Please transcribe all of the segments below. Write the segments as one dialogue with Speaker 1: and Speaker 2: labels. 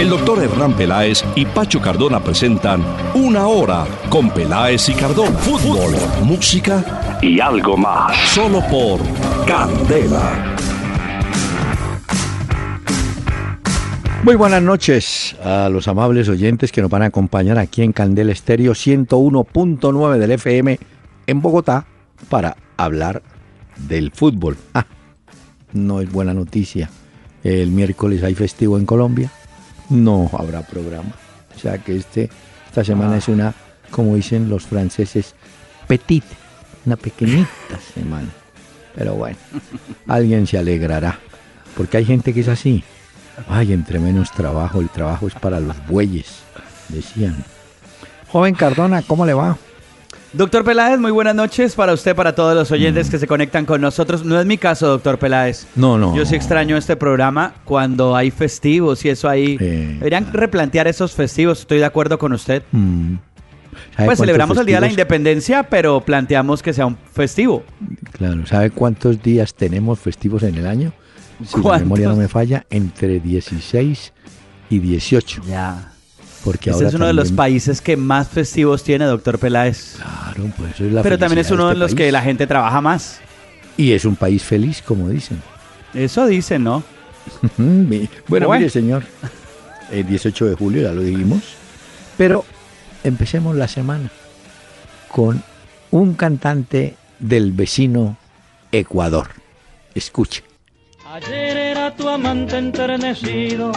Speaker 1: El doctor Hernán Peláez y Pacho Cardona presentan Una Hora con Peláez y Cardona. Fútbol, música y algo más. Solo por Candela.
Speaker 2: Muy buenas noches a los amables oyentes que nos van a acompañar aquí en Candela Estéreo 101.9 del FM en Bogotá para hablar del fútbol. Ah, no es buena noticia. El miércoles hay festivo en Colombia. No habrá programa. O sea que este, esta semana es una, como dicen los franceses, petite, una pequeñita semana. Pero bueno, alguien se alegrará. Porque hay gente que es así. Ay, entre menos trabajo, el trabajo es para los bueyes, decían. Joven Cardona, ¿cómo le va?
Speaker 3: Doctor Peláez, muy buenas noches para usted, para todos los oyentes que se conectan con nosotros. No es mi caso, doctor Peláez.
Speaker 2: No, no.
Speaker 3: Yo sí extraño este programa cuando hay festivos y eso ahí.
Speaker 2: Eh,
Speaker 3: Deberían replantear esos festivos, estoy de acuerdo con usted.
Speaker 2: Mm. ¿Sabe
Speaker 3: Pues celebramos el Día de la Independencia, pero planteamos que sea un festivo.
Speaker 2: Claro, ¿sabe cuántos días tenemos festivos en el año? Si la
Speaker 3: ¿Cuántos?
Speaker 2: memoria no me falla, entre 16 y 18.
Speaker 3: Ya.
Speaker 2: Porque
Speaker 3: Este
Speaker 2: ahora
Speaker 3: es uno de los países que más festivos tiene, doctor Peláez.
Speaker 2: Claro, pues eso es la
Speaker 3: Pero también es uno de
Speaker 2: este
Speaker 3: los que la gente trabaja más.
Speaker 2: Y es un país feliz, como dicen.
Speaker 3: Eso dicen, ¿no?
Speaker 2: Bueno,
Speaker 3: Bueno.
Speaker 2: mire, señor, el 18 de julio ya lo dijimos, pero empecemos la semana con un cantante del vecino Ecuador. Escuche.
Speaker 4: Ayer era tu amante enternecido,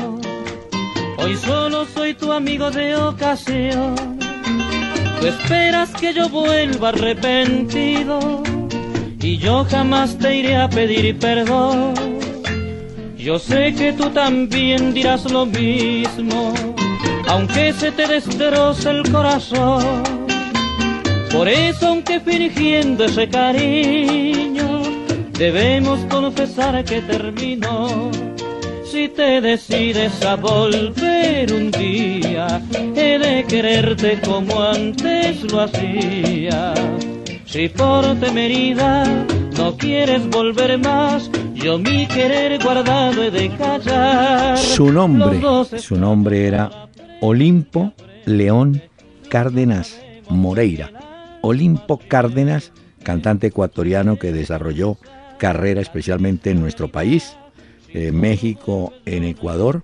Speaker 4: hoy solo soy tu amigo de ocasión. Tú esperas que yo vuelva arrepentido y yo jamás te iré a pedir perdón. Yo sé que tú también dirás lo mismo, aunque se te destroce el corazón. Por eso, aunque fingiendo ese cariño, debemos confesar que terminó. Si te decides a volver un día, he de quererte como antes lo hacía. Si por temeridad no quieres volver más, yo mi querer guardado he de callar.
Speaker 2: Su nombre, su nombre era Olimpo León Cárdenas Moreira. Olimpo Cárdenas, cantante ecuatoriano que desarrolló carrera especialmente en nuestro país, eh, México, en Ecuador.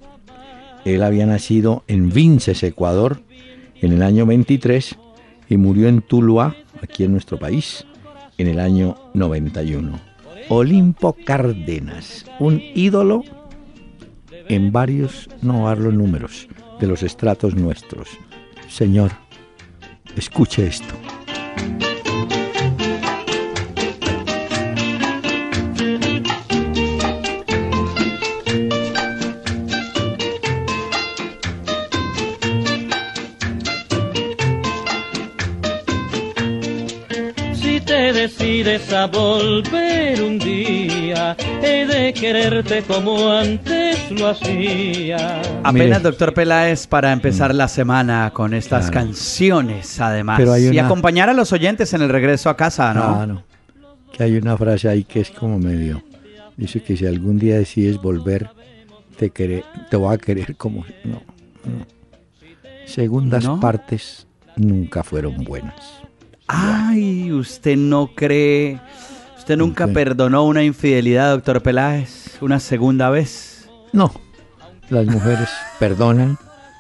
Speaker 2: Él había nacido en Vinces, Ecuador, en el año 23 y murió en Tuluá, aquí en nuestro país, en el año 91. Olimpo Cárdenas, un ídolo en varios, no dar los números, de los estratos nuestros. Señor, escuche esto.
Speaker 4: A volver un día, he de quererte como antes lo hacía.
Speaker 3: Apenas,
Speaker 2: Mire.
Speaker 3: doctor Peláez, para empezar la semana con estas
Speaker 2: Claro.
Speaker 3: canciones, además.
Speaker 2: Pero hay
Speaker 3: Y acompañar a los oyentes en el regreso a casa, ¿no?
Speaker 2: Ah, no. Que hay una frase ahí que es como medio. Dice que si algún día decides volver, te, quere- te voy a querer como. No, no. Segundas
Speaker 3: ¿No?
Speaker 2: partes nunca fueron buenas.
Speaker 3: Ay, usted no cree. Usted nunca perdonó una infidelidad, doctor Peláez, una segunda vez.
Speaker 2: No, las mujeres perdonan,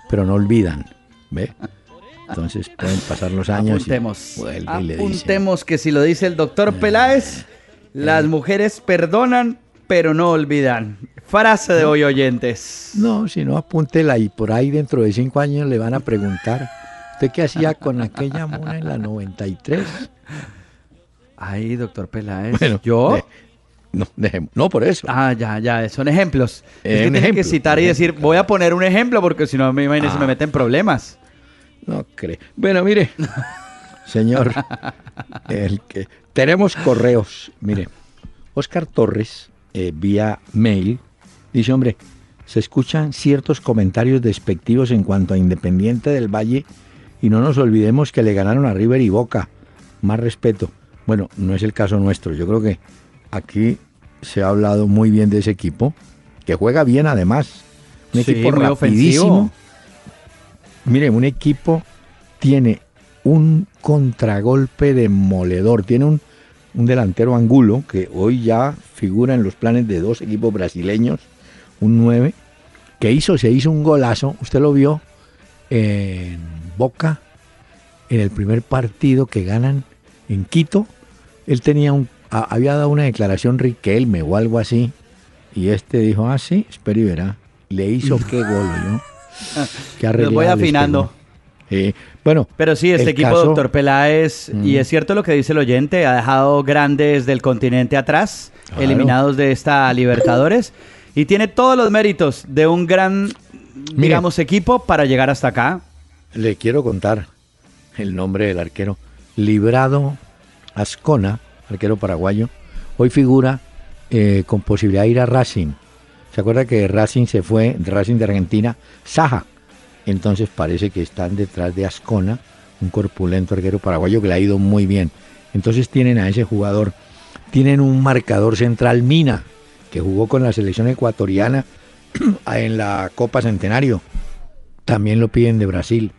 Speaker 2: pero no olvidan. ¿Ve? Entonces pueden pasar los años. y
Speaker 3: Apuntemos.
Speaker 2: vuelve y le dicen,
Speaker 3: Apuntemos que si lo dice el doctor Peláez, las mujeres perdonan, pero no olvidan. Frase de hoy, oyentes.
Speaker 2: No, si no, apúntela y por ahí dentro de cinco años le van a preguntar, ¿usted qué hacía con aquella mona en la 93?
Speaker 3: Ay, doctor Peláez.
Speaker 2: Bueno,
Speaker 3: ¿Yo?
Speaker 2: de- no, dejemos- no, por eso.
Speaker 3: Ah, ya, ya, son ejemplos.
Speaker 2: Eh,
Speaker 3: es que
Speaker 2: un
Speaker 3: tiene que citar y decir, voy a poner un ejemplo porque si no, me imagino, se me
Speaker 2: Ah.
Speaker 3: meten problemas.
Speaker 2: No cree. Bueno, mire, señor, el que tenemos correos. Mire, Oscar Torres, eh, vía mail, dice, hombre, se escuchan ciertos comentarios despectivos en cuanto a Independiente del Valle y no nos olvidemos que le ganaron a River y Boca. Más respeto. Bueno, no es el caso nuestro. Yo creo que aquí se ha hablado muy bien de ese equipo, que juega bien además. Un
Speaker 3: Sí,
Speaker 2: equipo
Speaker 3: muy
Speaker 2: rapidísimo.
Speaker 3: ofensivo.
Speaker 2: Mire, un equipo tiene un contragolpe demoledor. Tiene un, un delantero angulo que hoy ya figura en los planes de dos equipos brasileños, un 9, que hizo, se hizo un golazo. Usted lo vio en Boca, en el primer partido que ganan en Quito. Él tenía un, a- había dado una declaración Riquelme o algo así. Y este dijo, ah, sí, espera y verá. Le hizo qué gol, ¿no? Qué
Speaker 3: Los voy
Speaker 2: les
Speaker 3: afinando.
Speaker 2: Eh, bueno,
Speaker 3: Pero sí, este equipo,
Speaker 2: caso-
Speaker 3: doctor Peláez, y es cierto lo que dice el oyente, ha dejado grandes del continente atrás,
Speaker 2: Claro.
Speaker 3: eliminados de esta Libertadores, y tiene todos los méritos de un gran, digamos, equipo para llegar hasta acá.
Speaker 2: Le quiero contar el nombre del arquero. Librado Ascona, arquero paraguayo, hoy figura eh, con posibilidad de ir a Racing. ¿Se acuerda que Racing se fue, Racing de Argentina, Saja? Entonces parece que están detrás de Ascona, un corpulento arquero paraguayo que le ha ido muy bien. Entonces tienen a ese jugador, tienen un marcador central Mina, que jugó con la selección ecuatoriana en la Copa Centenario. También lo piden de Brasil.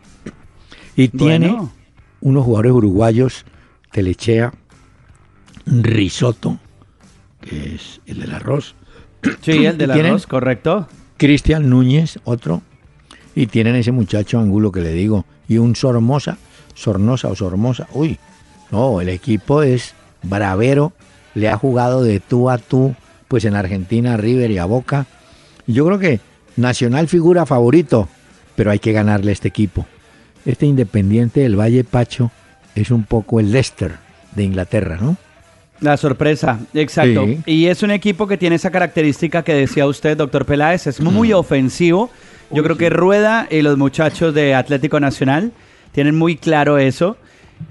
Speaker 2: Y tiene
Speaker 3: Bueno.
Speaker 2: unos jugadores uruguayos, Telechea, Risotto, que es el del arroz,
Speaker 3: Sí, el del arroz, correcto.
Speaker 2: Cristian Núñez, otro, y tienen ese muchacho Angulo que le digo, y un Sormosa, Sornosa o Sormosa, uy, no, el equipo es bravero, le ha jugado de tú a tú, pues en Argentina, a River y a Boca, y yo creo que Nacional figura favorito, pero hay que ganarle a este equipo. Este Independiente del Valle Pacho es un poco el Leicester de Inglaterra, ¿no?
Speaker 3: La sorpresa, exacto.
Speaker 2: Sí.
Speaker 3: Y es un equipo que tiene esa característica que decía usted, doctor Peláez, es muy ofensivo. Yo creo que Rueda y los muchachos de Atlético Nacional tienen muy claro eso.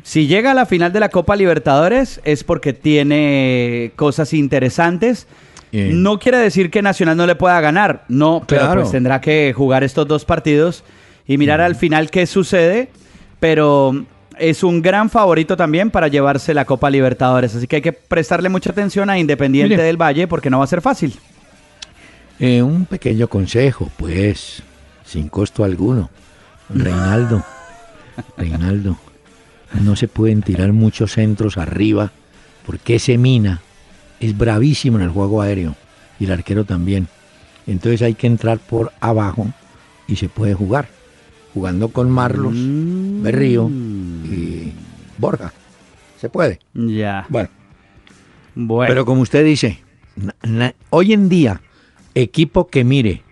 Speaker 3: Si llega a la final de la Copa Libertadores es porque tiene cosas interesantes.
Speaker 2: Eh.
Speaker 3: No quiere decir que Nacional no le pueda ganar, no, pero
Speaker 2: Claro.
Speaker 3: pues tendrá que jugar estos dos partidos y mirar al final qué sucede, pero es un gran favorito también para llevarse la Copa Libertadores, así que hay que prestarle mucha atención a Independiente
Speaker 2: Mire.
Speaker 3: del Valle porque no va a ser fácil.
Speaker 2: Eh, un pequeño consejo, pues, sin costo alguno. Reinaldo, Reinaldo, no se pueden tirar muchos centros arriba, porque ese mina es bravísimo en el juego aéreo y el arquero también. Entonces hay que entrar por abajo y se puede jugar, jugando con Marlos, Berrío y Borja. Se puede.
Speaker 3: Ya.
Speaker 2: Bueno,
Speaker 3: Bueno,
Speaker 2: pero como usted dice, na- na- hoy en día, equipo que mire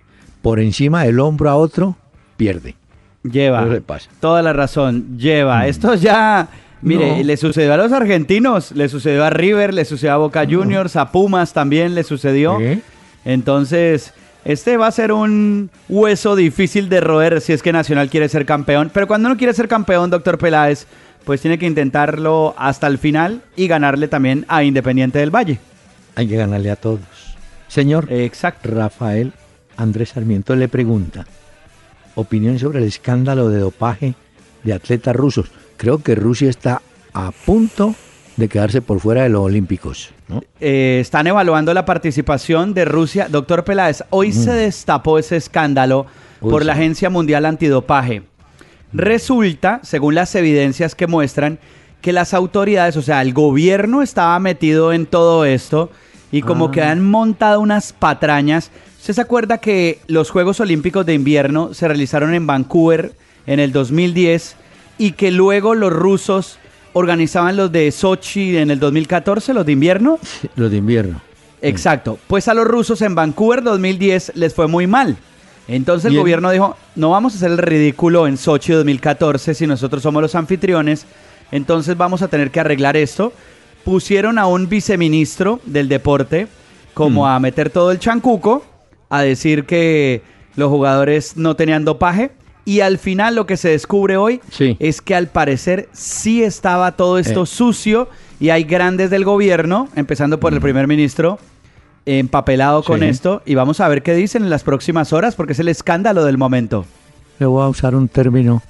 Speaker 2: por encima del hombro a otro, pierde.
Speaker 3: lleva
Speaker 2: Eso le pasa.
Speaker 3: toda la razón. Lleva. Esto ya, mire,
Speaker 2: No.
Speaker 3: le sucedió a los argentinos, le sucedió a River, le sucedió a Boca Juniors, a Pumas también le sucedió.
Speaker 2: ¿Eh?
Speaker 3: Entonces, este va a ser un hueso difícil de roer si es que Nacional quiere ser campeón. Pero cuando uno quiere ser campeón, doctor Peláez, pues tiene que intentarlo hasta el final y ganarle también a Independiente del Valle.
Speaker 2: Hay que ganarle a todos. Señor
Speaker 3: Exacto.
Speaker 2: Rafael Andrés Sarmiento le pregunta, opinión sobre el escándalo de dopaje de atletas rusos. Creo que Rusia está a punto de quedarse por fuera de los Olímpicos, ¿no?
Speaker 3: Eh, están evaluando la participación de Rusia. Doctor Peláez, hoy se destapó ese escándalo
Speaker 2: Uy,
Speaker 3: por la. Agencia Mundial Antidopaje. Resulta, según las evidencias que muestran, que las autoridades, o sea, el gobierno estaba metido en todo esto y como
Speaker 2: Ah.
Speaker 3: que han montado unas patrañas. ¿Usted se acuerda que los Juegos Olímpicos de Invierno se realizaron en Vancouver en el 2010 y que luego los rusos organizaban los de Sochi en el 2014, los de invierno?
Speaker 2: Los de invierno.
Speaker 3: Exacto. Pues a los rusos en Vancouver 2010 les fue muy mal. Entonces el gobierno dijo, no vamos a hacer el ridículo en Sochi 2014 si nosotros somos los anfitriones, entonces vamos a tener que arreglar esto. Pusieron a un viceministro del deporte como a meter todo el chancuco, a decir que los jugadores no tenían dopaje Y al final lo que se descubre hoy
Speaker 2: Sí.
Speaker 3: es que al parecer sí estaba todo esto
Speaker 2: Eh.
Speaker 3: sucio y hay grandes del gobierno, empezando por el primer ministro, empapelado con
Speaker 2: Mm. Sí.
Speaker 3: esto. Y vamos a ver qué dicen en las próximas horas porque es el escándalo del momento.
Speaker 2: Le voy a usar un término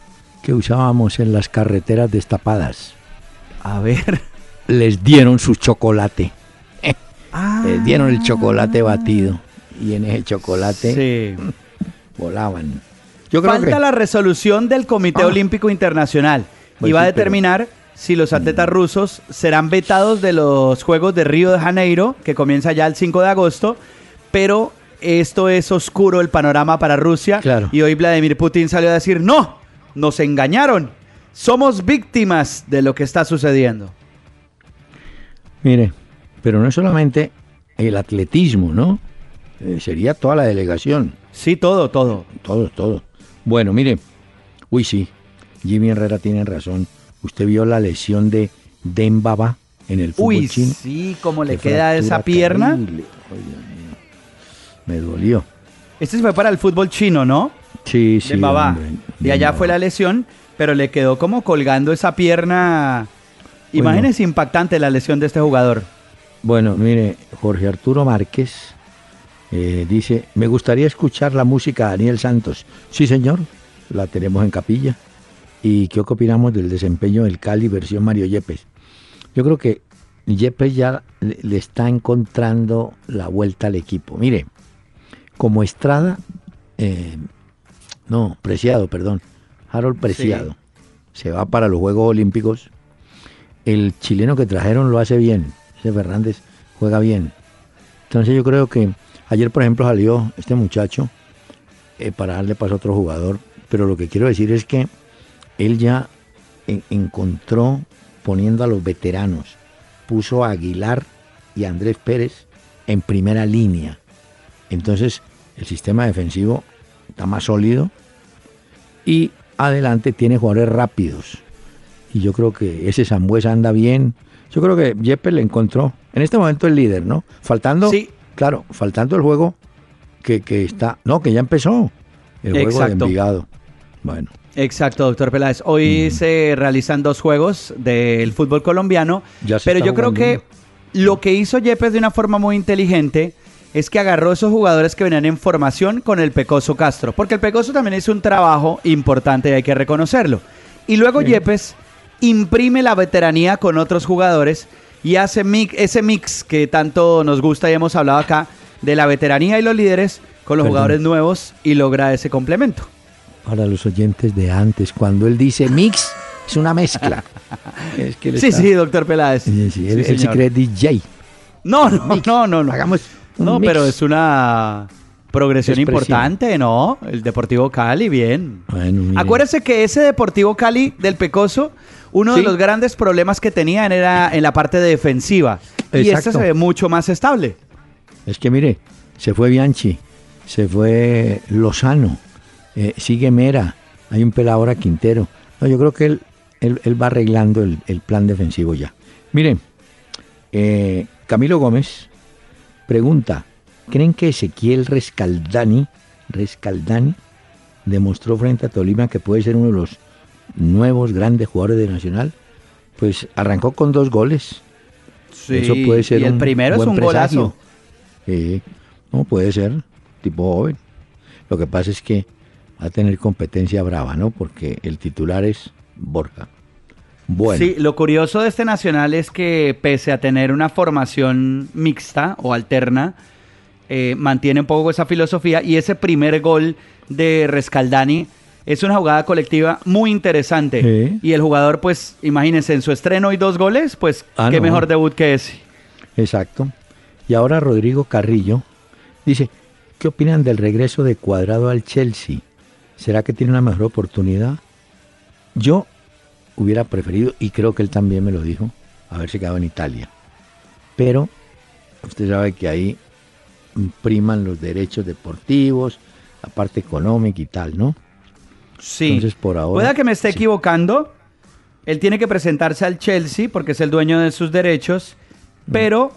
Speaker 2: que usábamos en las carreteras destapadas.
Speaker 3: A ver.
Speaker 2: Les dieron su chocolate.
Speaker 3: Ah,
Speaker 2: Les dieron el chocolate batido. Y en ese chocolate
Speaker 3: sí.
Speaker 2: volaban. Yo creo
Speaker 3: Falta
Speaker 2: que
Speaker 3: la resolución del Comité
Speaker 2: Ah.
Speaker 3: Olímpico Internacional
Speaker 2: Pues
Speaker 3: y va a
Speaker 2: pero-
Speaker 3: determinar si los atletas rusos serán vetados de los Juegos de Río de Janeiro, que comienza ya el 5 de agosto, pero esto es oscuro el panorama para Rusia
Speaker 2: Claro.
Speaker 3: y hoy Vladimir Putin salió a decir, no, nos engañaron, somos víctimas de lo que está sucediendo.
Speaker 2: Mire, pero no es solamente el atletismo, ¿no? Eh, sería toda la delegación.
Speaker 3: Sí, todo, todo.
Speaker 2: Todo, todo. Bueno, mire. Uy, sí. Jimmy Herrera tiene razón. Usted vio la lesión de Dembaba en el fútbol
Speaker 3: Uy,
Speaker 2: chino.
Speaker 3: sí, cómo le
Speaker 2: Qué
Speaker 3: queda esa pierna.
Speaker 2: terrible. Me dolió.
Speaker 3: Este fue para el fútbol chino, ¿no?
Speaker 2: Sí, sí.
Speaker 3: de
Speaker 2: hombre,
Speaker 3: Y allá
Speaker 2: Dembaba.
Speaker 3: fue la lesión, pero le quedó como colgando esa pierna.
Speaker 2: Bueno.
Speaker 3: Imagínense impactante la lesión de este jugador.
Speaker 2: Bueno, mire, Jorge Arturo Márquez eh, dice, me gustaría escuchar la música de Daniel Santos. Sí, señor, la tenemos en capilla. ¿Y qué opinamos del desempeño del Cali versión Mario Yepes? Yo creo que Yepes ya le, le está encontrando la vuelta al equipo. Mire, como Estrada, eh, no, Preciado, perdón, Harold Preciado, se va para los Juegos Olímpicos. El chileno que trajeron lo hace bien, ese Fernández juega bien. Entonces yo creo que ayer, por ejemplo, salió este muchacho eh, para darle paso a otro jugador, pero lo que quiero decir es que él ya en- encontró poniendo a los veteranos, puso a Aguilar y a Andrés Pérez en primera línea. Entonces el sistema defensivo está más sólido y adelante tiene jugadores rápidos. Y yo creo que ese Zambuesa anda bien. Yo creo que Yepes le encontró en este momento el líder, ¿no? Faltando,
Speaker 3: Sí.
Speaker 2: Claro, faltando el juego que, que está, no, que ya empezó. El juego de
Speaker 3: Exacto.
Speaker 2: Envigado. Bueno,
Speaker 3: Exacto, doctor Peláez. Hoy se realizan dos juegos del fútbol colombiano,
Speaker 2: Ya
Speaker 3: pero yo creo que lo que hizo Yepes de una forma muy inteligente es que agarró esos jugadores que venían en formación con el Pecoso Castro, porque el Pecoso también hizo un trabajo importante y hay que reconocerlo. Y luego Yepes imprime la veteranía con otros jugadores y hace mix, ese mix que tanto nos gusta y hemos hablado acá de la veteranía y los líderes con los
Speaker 2: Perdón.
Speaker 3: jugadores nuevos y logra ese complemento.
Speaker 2: para los oyentes de antes, cuando él dice mix, es una mezcla. es que él
Speaker 3: Sí,
Speaker 2: está-
Speaker 3: sí, doctor Peláez.
Speaker 2: Sí, sí, él,
Speaker 3: Sí,
Speaker 2: él se
Speaker 3: señor.
Speaker 2: cree DJ.
Speaker 3: No, no, no, no, no.
Speaker 2: Hagamos un
Speaker 3: No,
Speaker 2: mix.
Speaker 3: pero es una progresión importante, ¿no? El Deportivo Cali, bien.
Speaker 2: Bueno, mire.
Speaker 3: Acuérdese que ese Deportivo Cali del Pecoso, uno de los grandes problemas que tenían era en la parte defensiva. Y este se ve mucho más estable.
Speaker 2: Es que mire, se fue Bianchi, se fue Lozano, eh, sigue Mera, hay un pelado ahora Quintero. No, yo creo que él, él, él va arreglando el, el plan defensivo ya. Miren, eh, Camilo Gómez pregunta, ¿creen que Ezequiel Rescaldani, Rescaldani demostró frente a Tolima que puede ser uno de los nuevos grandes jugadores de Nacional? Pues arrancó con dos goles. Eso puede ser
Speaker 3: y el
Speaker 2: un
Speaker 3: primero es un
Speaker 2: presagio.
Speaker 3: golazo.
Speaker 2: Sí, no puede ser, tipo joven. Lo que pasa es que va a tener competencia brava, ¿no? Porque el titular es Borja. Bueno,
Speaker 3: Sí, lo curioso de este Nacional es que pese a tener una formación mixta o alterna, eh, mantiene un poco esa filosofía y ese primer gol de Rescaldani es una jugada colectiva muy interesante.
Speaker 2: Sí.
Speaker 3: Y el jugador, pues, imagínense, en su estreno y dos goles, pues,
Speaker 2: Ah,
Speaker 3: qué
Speaker 2: no.
Speaker 3: mejor debut que ese.
Speaker 2: exacto. Y ahora Rodrigo Carrillo dice, ¿qué opinan del regreso de Cuadrado al Chelsea? ¿Será que tiene una mejor oportunidad? Yo hubiera preferido, y creo que él también me lo dijo, haberse quedado en Italia. Pero usted sabe que ahí priman los derechos deportivos, la parte económica y tal, ¿no?
Speaker 3: Sí.
Speaker 2: Entonces, por ahora,
Speaker 3: Pueda que me esté
Speaker 2: sí.
Speaker 3: equivocando. Él tiene que presentarse al Chelsea porque es el dueño de sus derechos.
Speaker 2: Mm.
Speaker 3: Pero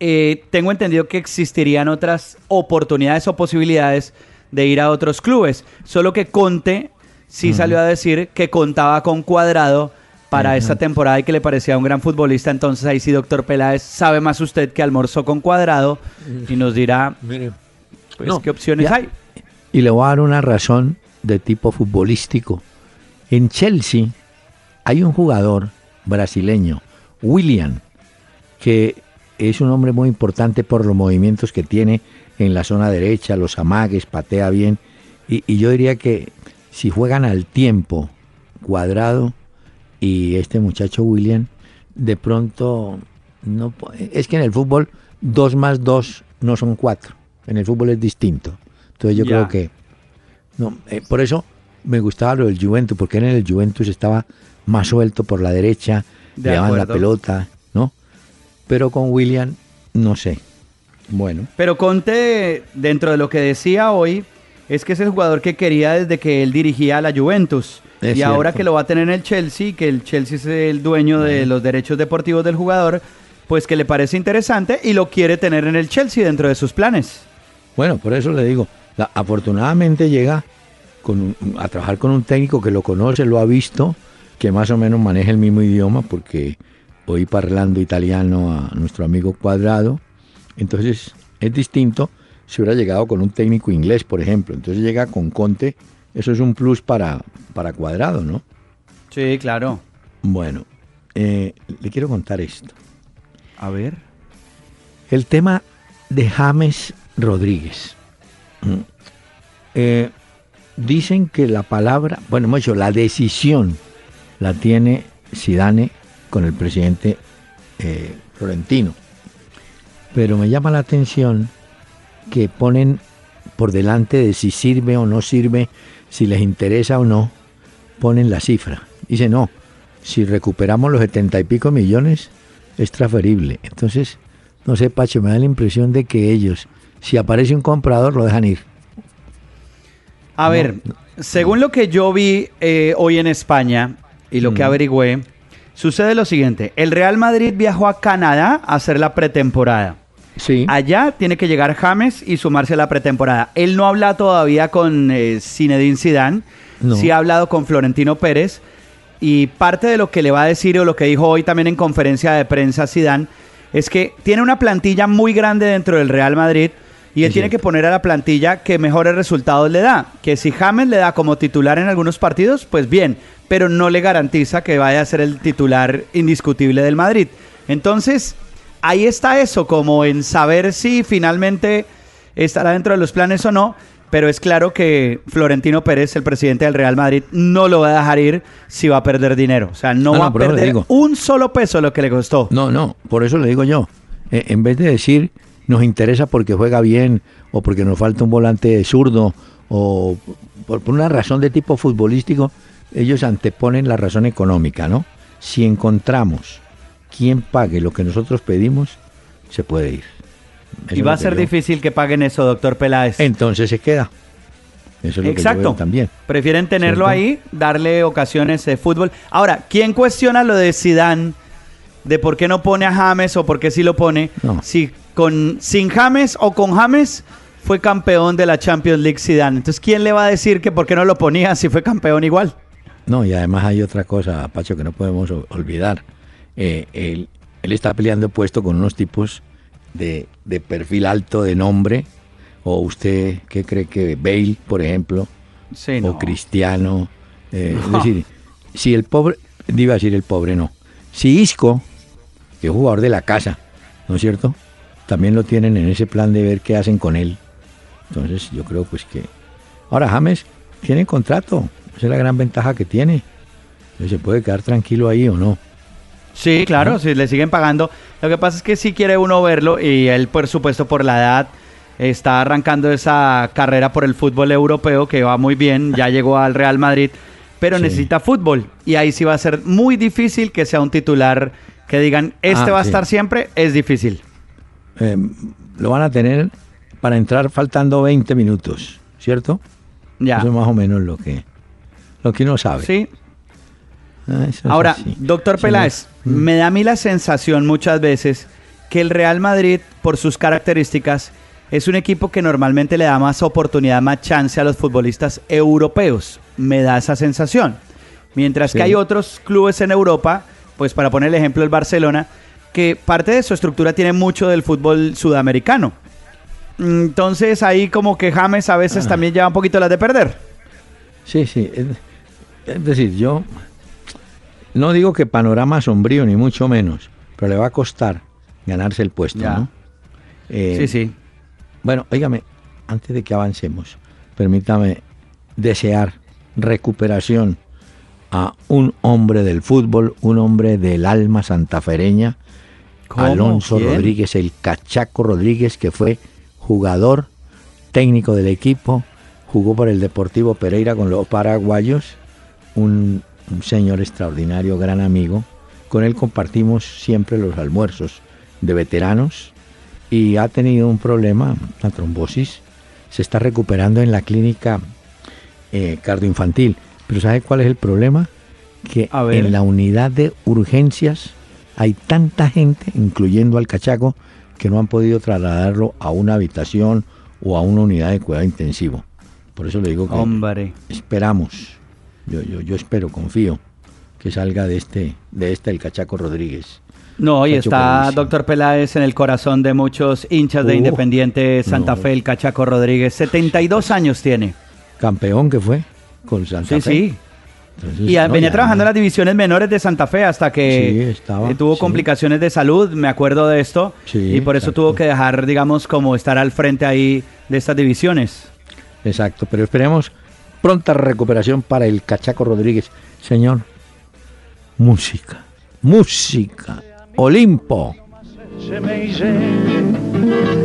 Speaker 3: eh, tengo entendido que existirían otras oportunidades o posibilidades de ir a otros clubes. Solo que Conte sí salió a decir que contaba con Cuadrado para esta temporada y que le parecía un gran futbolista. Entonces ahí sí, doctor Peláez, sabe más usted que almorzó con Cuadrado y nos dirá pues,
Speaker 2: No,
Speaker 3: qué opciones
Speaker 2: ya-
Speaker 3: hay.
Speaker 2: Y le voy a dar una razón de tipo futbolístico. En Chelsea hay un jugador brasileño, William, que es un hombre muy importante por los movimientos que tiene en la zona derecha, los amagues, patea bien. Y, y yo diría que si juegan al tiempo, cuadrado y este muchacho William, de pronto no es que en el fútbol dos más dos no son cuatro. En el fútbol es distinto. Entonces yo creo que no, eh, por eso me gustaba lo del Juventus, porque en el Juventus estaba más suelto por la derecha,
Speaker 3: De
Speaker 2: le daban la pelota, ¿no? Pero con William, no sé. Bueno,
Speaker 3: Pero Conte, dentro de lo que decía hoy, es que es el jugador que quería desde que él dirigía a la Juventus.
Speaker 2: Es
Speaker 3: y ahora que lo va a tener en el Chelsea, que el Chelsea es el dueño de los derechos deportivos del jugador, pues que le parece interesante y lo quiere tener en el Chelsea dentro de sus planes.
Speaker 2: bueno, por eso le digo, la- afortunadamente llega con a trabajar con un técnico que lo conoce, lo ha visto, que más o menos maneja el mismo idioma, porque oí parlando italiano a nuestro amigo Cuadrado, entonces es distinto si hubiera llegado con un técnico inglés, por ejemplo, entonces llega con Conte, eso es un plus para, para Cuadrado, ¿no?
Speaker 3: Sí, claro.
Speaker 2: Bueno, eh, le quiero contar esto.
Speaker 3: A ver.
Speaker 2: El tema de James Rodríguez. Eh, dicen que la palabra, bueno, hemos dicho, la decisión la tiene Sidane con el presidente eh, Florentino. Pero me llama la atención que ponen por delante de si sirve o no sirve, si les interesa o no, ponen la cifra. Dice, no, si recuperamos los setenta y pico millones, es transferible. Entonces, no sé, Pacho, me da la impresión de que ellos, si aparece un comprador, lo dejan ir.
Speaker 3: A ver, según lo que yo vi eh, hoy en España y lo que
Speaker 2: Mm.
Speaker 3: averigüé, sucede lo siguiente. El Real Madrid viajó a Canadá a hacer la pretemporada.
Speaker 2: Sí.
Speaker 3: Allá tiene que llegar James y sumarse a la pretemporada. Él no habla todavía con eh, Zinedine Zidane,
Speaker 2: No.
Speaker 3: sí ha hablado con Florentino Pérez y parte de lo que le va a decir o lo que dijo hoy también en conferencia de prensa Zidane es que tiene una plantilla muy grande dentro del Real Madrid y él
Speaker 2: Es
Speaker 3: tiene que poner a la plantilla que mejores resultados le da. Que si James le da como titular en algunos partidos, pues bien, pero no le garantiza que vaya a ser el titular indiscutible del Madrid. Entonces, ahí está eso, como en saber si finalmente estará dentro de los planes o no. Pero es claro que Florentino Pérez, el presidente del Real Madrid, no lo va a dejar ir si va a perder dinero. O sea, no,
Speaker 2: No,
Speaker 3: va
Speaker 2: no,
Speaker 3: a perder
Speaker 2: digo.
Speaker 3: un solo peso lo que le costó.
Speaker 2: No, no, por eso le digo yo. eh, en vez de decir nos interesa porque juega bien o porque nos falta un volante zurdo o por, por una razón de tipo futbolístico, ellos anteponen la razón económica, ¿no? Si encontramos quien pague lo que nosotros pedimos, se puede ir. Eso
Speaker 3: y va a ser
Speaker 2: yo-
Speaker 3: difícil que paguen eso, doctor Peláez.
Speaker 2: Entonces se queda. Eso es lo que yo
Speaker 3: Exacto.
Speaker 2: veo también.
Speaker 3: Prefieren tenerlo
Speaker 2: ¿Cierto?
Speaker 3: ahí, darle ocasiones de fútbol. Ahora, ¿quién cuestiona lo de Zidane? De por qué no pone a James o por qué sí lo pone.
Speaker 2: No.
Speaker 3: Si con sin James o con James fue campeón de la Champions League Zidane. Entonces, ¿quién le va a decir que por qué no lo ponía si fue campeón igual?
Speaker 2: No, y además hay otra cosa, Pacho, que no podemos olvidar. Eh, él, él está peleando puesto con unos tipos de, de perfil alto, de nombre. O usted, ¿qué cree que Bale, por ejemplo?
Speaker 3: Sí,
Speaker 2: O Cristiano. eh, Es decir, si el pobre, iba a decir el pobre, no. Si Isco, que es jugador de la casa, ¿no es cierto? También lo tienen en ese plan de ver qué hacen con él. Entonces yo creo pues que... Ahora James tiene contrato, esa es la gran ventaja que tiene. Entonces, se puede quedar tranquilo ahí o no.
Speaker 3: Sí, claro, si le siguen pagando. Lo que pasa es que sí quiere uno verlo y él, por supuesto, por la edad, está arrancando esa carrera por el fútbol europeo que va muy bien, ya llegó al Real Madrid, pero
Speaker 2: Sí.
Speaker 3: necesita fútbol y ahí sí va a ser muy difícil que sea un titular que digan, este
Speaker 2: Ah,
Speaker 3: va a
Speaker 2: sí.
Speaker 3: estar siempre, es difícil.
Speaker 2: Eh, lo van a tener para entrar faltando 20 minutos, ¿cierto?
Speaker 3: Ya.
Speaker 2: Eso es más o menos lo que, lo que uno sabe.
Speaker 3: Sí.
Speaker 2: Ah,
Speaker 3: Ahora, doctor Peláez,
Speaker 2: mm.
Speaker 3: me da a mí la sensación muchas veces que el Real Madrid, por sus características, es un equipo que normalmente le da más oportunidad, más chance a los futbolistas europeos. Me da esa sensación. Mientras que hay otros clubes en Europa, pues para poner el ejemplo el Barcelona, que parte de su estructura tiene mucho del fútbol sudamericano. Entonces ahí como que James a veces
Speaker 2: Ah.
Speaker 3: también lleva un poquito las de perder.
Speaker 2: Sí, sí. Es decir, yo no digo que panorama sombrío, ni mucho menos, pero le va a costar ganarse el puesto,
Speaker 3: Ya.
Speaker 2: ¿no? Eh,
Speaker 3: sí, sí.
Speaker 2: Bueno, óigame, antes de que avancemos, permítame desear recuperación a un hombre del fútbol, un hombre del alma santafereña. Alonso
Speaker 3: ¿Quién?
Speaker 2: Rodríguez, el Cachaco Rodríguez, que fue jugador técnico del equipo, jugó por el Deportivo Pereira con los paraguayos, un, un señor extraordinario, gran amigo. Con él compartimos siempre los almuerzos de veteranos y ha tenido un problema, la trombosis. Se está recuperando en la clínica eh, cardioinfantil. Pero ¿sabe cuál es el problema? Que en la unidad de urgencias hay tanta gente, incluyendo al cachaco, que no han podido trasladarlo a una habitación o a una unidad de cuidado intensivo. Por eso le digo que
Speaker 3: Hombre.
Speaker 2: esperamos, yo, yo, yo espero, confío, que salga de este, de este el cachaco Rodríguez.
Speaker 3: No, y está. Doctor Peláez en el corazón de muchos hinchas de
Speaker 2: Uh,
Speaker 3: Independiente Santa
Speaker 2: no.
Speaker 3: Fe, el Cachaco Rodríguez. 72 años tiene.
Speaker 2: Campeón que fue con Santa
Speaker 3: Sí,
Speaker 2: Fe.
Speaker 3: sí.
Speaker 2: Entonces,
Speaker 3: Y
Speaker 2: no,
Speaker 3: venía trabajando en las divisiones menores de Santa Fe hasta
Speaker 2: Sí,
Speaker 3: que
Speaker 2: estaba,
Speaker 3: eh, tuvo
Speaker 2: sí.
Speaker 3: complicaciones de salud, me acuerdo de esto.
Speaker 2: Sí,
Speaker 3: y por eso
Speaker 2: exacto.
Speaker 3: tuvo que dejar, digamos, como estar al frente ahí de estas divisiones.
Speaker 2: Exacto, pero esperemos pronta recuperación para el Cachaco Rodríguez. Señor, música, música, Olimpo.
Speaker 5: Se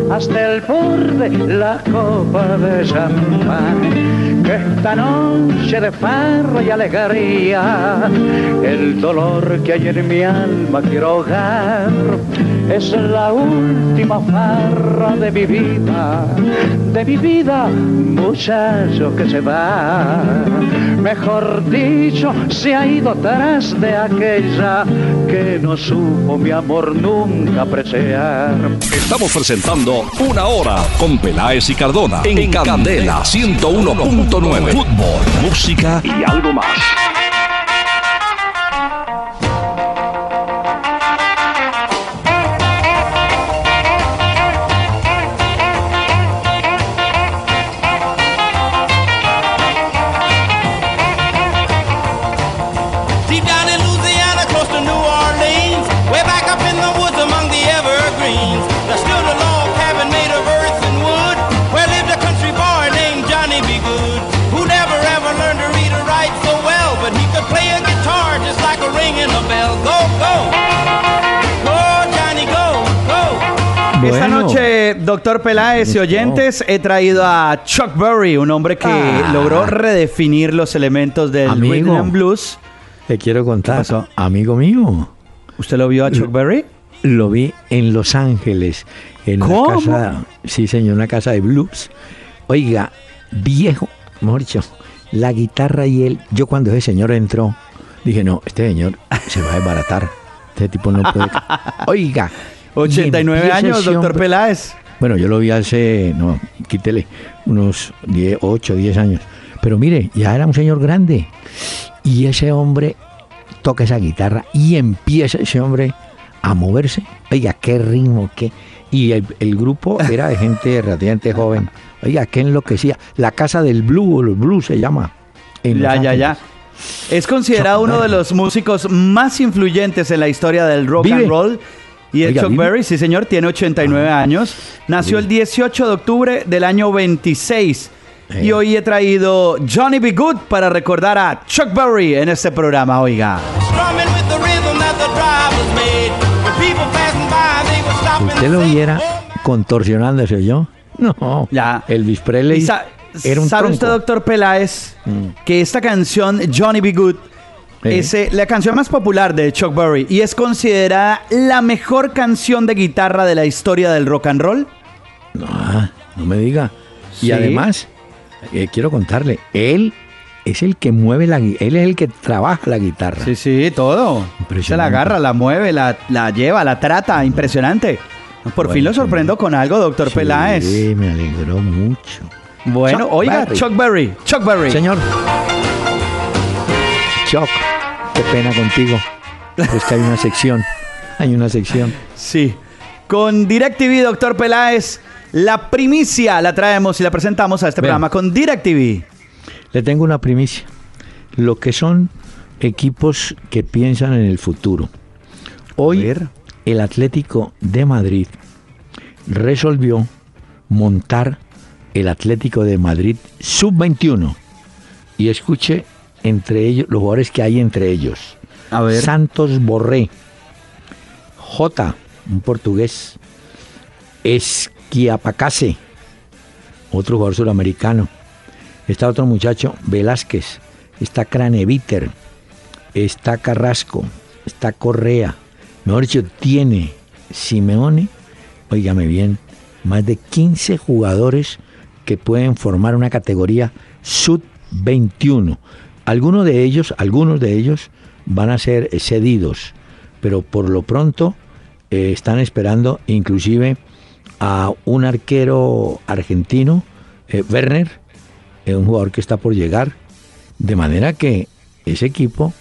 Speaker 5: hasta el borde la copa de champán que esta noche de farra y alegría el dolor que hay en mi alma quiero ahogar es la última farra de mi vida de mi vida muchacho que se va mejor dicho se ha ido tras de aquella que no supo mi amor nunca apreciar
Speaker 1: Estamos presentando Una Hora con Peláez y Cardona en Candela 101.9. Fútbol, música y algo más.
Speaker 3: Doctor Peláez y oyentes, he traído a Chuck Berry, un hombre que
Speaker 2: Ah.
Speaker 3: logró redefinir los elementos del
Speaker 2: Amigo.
Speaker 3: rhythm and blues.
Speaker 2: Te quiero contar, amigo mío,
Speaker 3: ¿Usted lo vio a Chuck Berry?
Speaker 2: lo vi en Los Ángeles, en
Speaker 3: ¿Cómo?
Speaker 2: una casa, sí señor, una casa de blues. Oiga, viejo, mejor dicho, la guitarra y él, yo cuando ese señor entró, dije, no, este señor se va a desbaratar, este tipo no puede... Oiga. y
Speaker 3: 89
Speaker 2: empieza
Speaker 3: años, doctor Peláez.
Speaker 2: Bueno, yo lo vi hace, no, quítele, unos 10, 8, 10 años. Pero mire, ya era un señor grande. Y ese hombre toca esa guitarra y empieza ese hombre a moverse. Oiga, qué ritmo, qué. Y el, el grupo era de gente relativamente joven. Oiga, qué enloquecía. La casa del blue, o los blues se llama. en
Speaker 3: Ya, ya, ya. Es considerado uno de los músicos más influyentes en la historia del rock
Speaker 2: ¿Vive?
Speaker 3: and roll. Y el
Speaker 2: Oiga,
Speaker 3: Chuck. Berry, sí señor, tiene 89 años. Nació el 18 de octubre del año 26.
Speaker 2: Eh.
Speaker 3: Y hoy he traído Johnny B. Good para recordar a Chuck Berry en este programa, oiga.
Speaker 2: Usted lo viera
Speaker 6: "Oh,
Speaker 2: contorsionándose yo. No.
Speaker 3: Ya.
Speaker 2: Elvis Presley era un
Speaker 3: ¿Sabe
Speaker 2: tronco.
Speaker 3: usted, doctor Peláez,
Speaker 2: Mm.
Speaker 3: que esta canción, Johnny B. Good,
Speaker 2: Eh.
Speaker 3: es eh, la canción más popular de Chuck Berry y es considerada la mejor canción de guitarra de la historia del rock and roll?
Speaker 2: No, ah, no me diga.
Speaker 3: Sí.
Speaker 2: Y además, eh, quiero contarle, él es el que mueve la él es el que trabaja la guitarra.
Speaker 3: Sí, sí, todo. Se la agarra, la mueve, la, la lleva, la trata, impresionante. Por fin lo sorprendo con algo, doctor Peláez.
Speaker 2: Sí, me alegró mucho.
Speaker 3: Bueno,
Speaker 2: Chuck
Speaker 3: oiga. Chuck Berry, Chuck Berry.
Speaker 2: Señor. Qué pena contigo. Es que hay una sección. Hay una sección.
Speaker 3: Sí. Con DirecTV, doctor Peláez, la primicia la traemos y la presentamos a este programa con DirecTV.
Speaker 2: Le tengo una primicia. Lo que son equipos que piensan en el futuro. Hoy el Atlético de Madrid resolvió montar el Atlético de Madrid sub-21. Y escuche entre ellos los jugadores que hay entre ellos.
Speaker 3: A ver.
Speaker 2: Santos Borré, J, un portugués, Esquiapacase, otro jugador sudamericano. Está otro muchacho, Velázquez, está Craneviter, está Carrasco, está Correa. Mejor dicho, tiene Simeone, óigame bien, más de 15 jugadores que pueden formar una categoría sub-21. Algunos de ellos, algunos de ellos van a ser cedidos, pero por lo pronto eh, están esperando inclusive a un arquero argentino, eh, Werner, eh, un jugador que está por llegar, de manera que ese equipo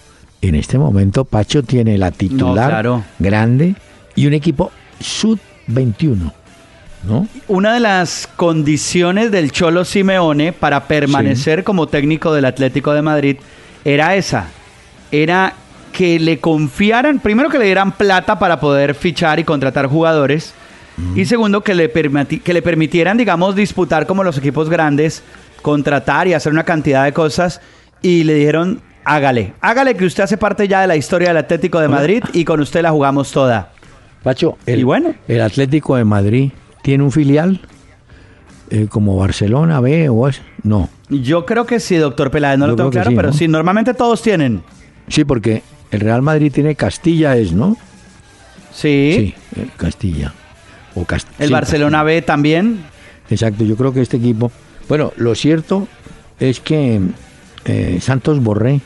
Speaker 2: en este momento Pacho tiene la titular
Speaker 3: claro.
Speaker 2: grande y un equipo sub-21, ¿no?
Speaker 3: Una de las condiciones del Cholo Simeone para permanecer como técnico del Atlético de Madrid era esa. Era que le confiaran, primero que le dieran plata para poder fichar y contratar jugadores. Y segundo, que le, que le permitieran, digamos, disputar como los equipos grandes, contratar y hacer una cantidad de cosas. Y le dijeron, hágale, hágale que usted hace parte ya de la historia del Atlético de Madrid y con usted la jugamos toda.
Speaker 2: Pacho, el,
Speaker 3: Y bueno.
Speaker 2: el Atlético de Madrid tiene un filial eh, como Barcelona, B o es, no.
Speaker 3: Yo creo que sí, doctor Peláez, no
Speaker 2: Yo
Speaker 3: lo tengo claro,
Speaker 2: sí,
Speaker 3: pero
Speaker 2: ¿no?
Speaker 3: sí, normalmente todos tienen.
Speaker 2: Sí, porque el Real Madrid tiene Castilla, es, ¿no?
Speaker 3: Sí.
Speaker 2: Sí, eh, Castilla. O Cast-
Speaker 3: El
Speaker 2: sí,
Speaker 3: Barcelona B también.
Speaker 2: Exacto, yo creo que este equipo. Bueno, lo cierto es que eh, Santos Borré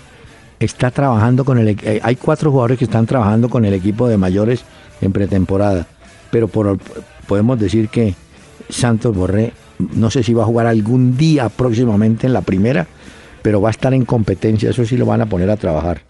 Speaker 2: está trabajando con el. hay cuatro jugadores que están trabajando con el equipo de mayores en pretemporada, pero por, podemos decir que Santos Borré, no sé si va a jugar algún día próximamente en la primera, pero va a estar en competencia, eso sí lo van a poner a trabajar.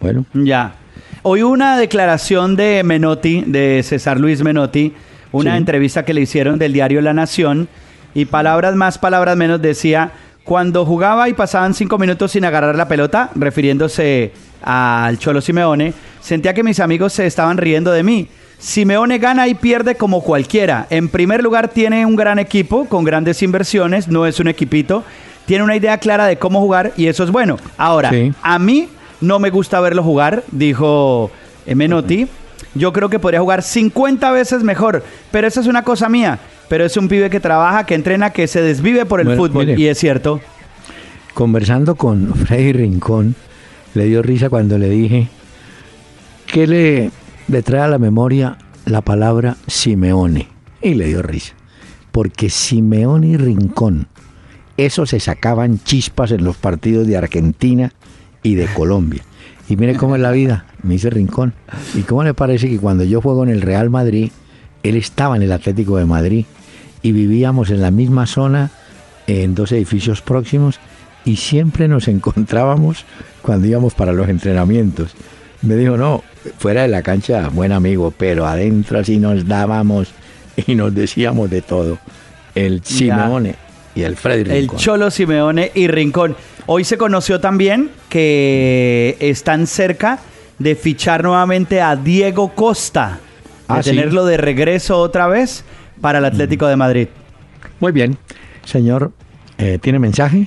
Speaker 2: Bueno,
Speaker 3: Ya. Hoy una declaración de Menotti, de César Luis Menotti, una
Speaker 2: Sí.
Speaker 3: entrevista que le hicieron del diario La Nación, y palabras más, palabras menos decía, cuando jugaba y pasaban cinco minutos sin agarrar la pelota, refiriéndose al Cholo Simeone, sentía que mis amigos se estaban riendo de mí. Simeone gana y pierde como cualquiera. En primer lugar, tiene un gran equipo con grandes inversiones, no es un equipito. Tiene una idea clara de cómo jugar y eso es bueno. Ahora,
Speaker 2: Sí.
Speaker 3: a mí no me gusta verlo jugar, dijo eh, Menotti. Yo creo que podría jugar 50 veces mejor, pero esa es una cosa mía. Pero es un pibe que trabaja, que entrena, que se desvive por el
Speaker 2: Bueno,
Speaker 3: fútbol.
Speaker 2: mire.
Speaker 3: Y es cierto.
Speaker 2: conversando con Freddy Rincón, le dio risa cuando le dije que le, le trae a la memoria la palabra Simeone. Y le dio risa. Porque Simeone y Rincón, eso se sacaban chispas en los partidos de Argentina y de Colombia. Y mire cómo es la vida, me dice Rincón. ¿Y cómo le parece que cuando yo juego en el Real Madrid, él estaba en el Atlético de Madrid y vivíamos en la misma zona, en dos edificios próximos, y siempre nos encontrábamos cuando íbamos para los entrenamientos. Me dijo, no, fuera de la cancha, buen amigo, pero adentro así nos dábamos y nos decíamos de todo. El Simeone y el Freddy
Speaker 3: El. Cholo Simeone y Rincón. Hoy se conoció también que están cerca de fichar nuevamente a Diego Costa. De
Speaker 2: Ah, sí.
Speaker 3: tenerlo de regreso otra vez para el Atlético de Madrid.
Speaker 2: Muy bien, señor, eh, ¿tiene mensaje?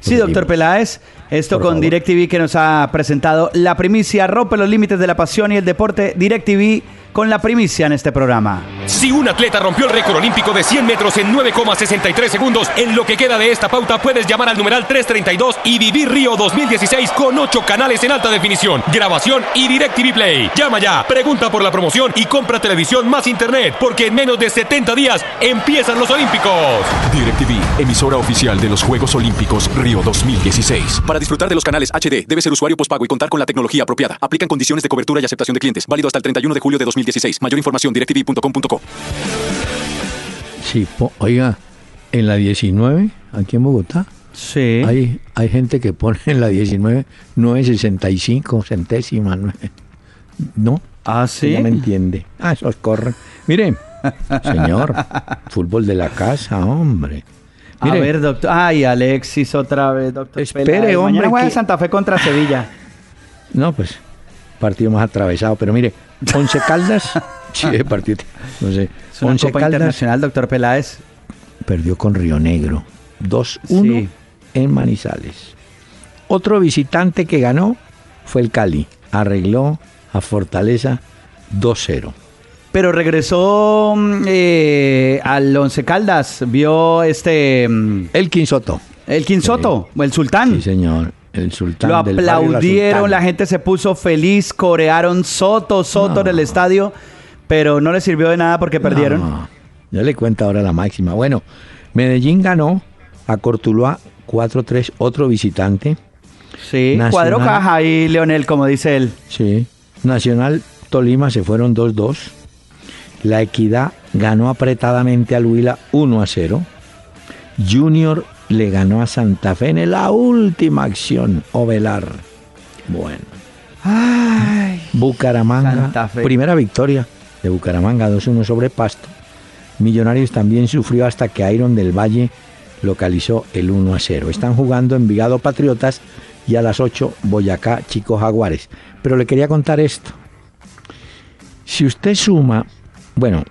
Speaker 3: Sí, doctor Peláez. Esto
Speaker 2: Por
Speaker 3: con
Speaker 2: favor.
Speaker 3: DirecTV que nos ha presentado la primicia, rompe los límites de la pasión y el deporte. DirecTV con la primicia en este programa.
Speaker 7: Si un atleta rompió el récord olímpico de 100 metros en 9,63 segundos, en lo que queda de esta pauta puedes llamar al numeral 332 y vivir Río 2016 con 8 canales en alta definición, grabación y DirecTV Play. Llama ya, pregunta por la promoción y compra televisión más internet, porque en menos de 70 días empiezan los Olímpicos.
Speaker 8: DirecTV, emisora oficial de los Juegos Olímpicos Río 2016.
Speaker 9: Para disfrutar de los canales HD, debe ser usuario postpago y contar con la tecnología apropiada. Aplican condiciones de cobertura y aceptación de clientes. Válido hasta el 31 de julio de 2016.
Speaker 8: 2016. Mayor información directv.com.co.
Speaker 2: Sí, po- oiga, en la 19, aquí en Bogotá,
Speaker 3: Sí.
Speaker 2: hay, hay gente que pone en la 19 9.65 centésimas. nueve- ¿No?
Speaker 3: Ah, sí.
Speaker 2: No me entiende. Ah, esos corren. Mire, señor, fútbol de la casa, hombre. Mire,
Speaker 3: A ver, doctor. Ay, Alexis otra vez, doctor.
Speaker 2: Espere, hombre,
Speaker 3: Mañana juega
Speaker 2: que-
Speaker 3: Santa Fe contra Sevilla.
Speaker 2: No, pues, partido más atravesado. Pero mire, Once Caldas, sí, de partido, no sé.
Speaker 3: Es una
Speaker 2: Once
Speaker 3: Copa
Speaker 2: Caldas
Speaker 3: Internacional, doctor Peláez.
Speaker 2: perdió con Río Negro. 2-1
Speaker 3: Sí.
Speaker 2: en Manizales. Otro visitante que ganó fue el Cali. Arregló a Fortaleza 2-0.
Speaker 3: Pero regresó mm, eh, al Once Caldas. Vio este. mm,
Speaker 2: El Quinsoto.
Speaker 3: El Quinsoto, el Sultán.
Speaker 2: Sí, señor. El sultán
Speaker 3: Lo
Speaker 2: del La
Speaker 3: aplaudieron,
Speaker 2: Sultana.
Speaker 3: la gente se puso feliz, corearon Soto, Soto
Speaker 2: No.
Speaker 3: en el estadio, pero no le sirvió de nada porque perdieron.
Speaker 2: No, ya le cuento ahora la máxima. Bueno, Medellín ganó a Cortuluá 4-3, otro visitante.
Speaker 3: Sí,
Speaker 2: Nacional.
Speaker 3: cuadro caja ahí, Leonel, como dice él.
Speaker 2: Sí. Nacional Tolima se fueron 2-2. La Equidad ganó apretadamente al Huila 1-0. Junior le ganó a Santa Fe en la última acción. Ovelar. Bueno.
Speaker 3: Ay,
Speaker 2: Bucaramanga.
Speaker 3: Santa Fe.
Speaker 2: Primera victoria de Bucaramanga 2-1 sobre Pasto. Millonarios también sufrió hasta que Iron del Valle localizó el 1-0. Están jugando Envigado Patriotas y a las 8 Boyacá Chico Jaguares. Pero le quería contar esto. Si usted suma, bueno,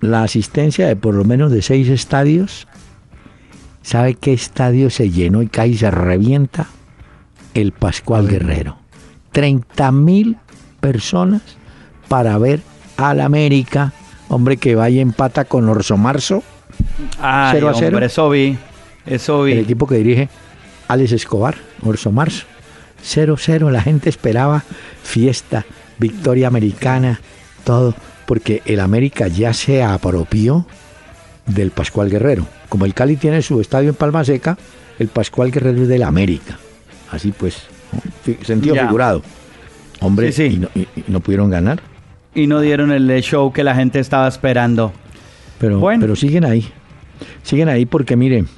Speaker 2: la asistencia de por lo menos de seis estadios, ¿sabe qué estadio se llenó y cae y se revienta? El Pascual Guerrero. 30 mil personas para ver al América, hombre que vaya y empata con Orso Marzo,
Speaker 3: ay,
Speaker 2: Cero a cero.
Speaker 3: hombre, eso vi, eso
Speaker 2: el
Speaker 3: vi.
Speaker 2: equipo que dirige Alex Escobar, Orso Marzo. 0-0, la gente esperaba fiesta, victoria americana, todo, porque el América ya se apropió del Pascual Guerrero. Como el Cali tiene su estadio en Palma Seca, el Pascual Guerrero es del América. Así pues, sentido
Speaker 3: Ya.
Speaker 2: figurado. Hombre,
Speaker 3: Sí, sí.
Speaker 2: Y, no, y- y no pudieron ganar.
Speaker 3: Y no dieron el show que la gente estaba esperando.
Speaker 2: Pero,
Speaker 3: Bueno.
Speaker 2: pero siguen ahí. Siguen ahí porque, mire. en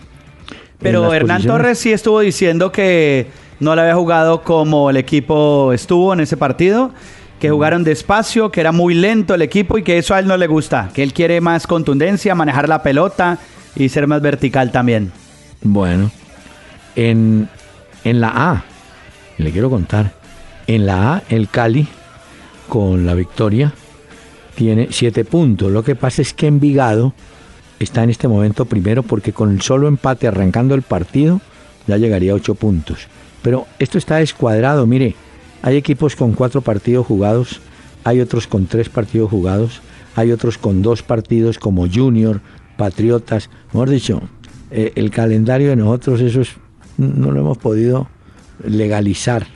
Speaker 3: Pero Hernán
Speaker 2: posiciones-
Speaker 3: Torres sí estuvo diciendo que no le había jugado como el equipo estuvo en ese partido, que jugaron despacio, que era muy lento el equipo y que eso a él no le gusta, que él quiere más contundencia, manejar la pelota y ser más vertical también.
Speaker 2: Bueno, en, en la A, le quiero contar, en la A, el Cali, con la victoria, tiene siete puntos. Lo que pasa es que Envigado está en este momento primero porque con el solo empate arrancando el partido ya llegaría a ocho puntos. Pero esto está descuadrado, mire, hay equipos con cuatro partidos jugados, hay otros con tres partidos jugados, hay otros con dos partidos como Junior, Patriotas, mejor dicho, eh, el calendario de nosotros eso es- no lo hemos podido legalizar.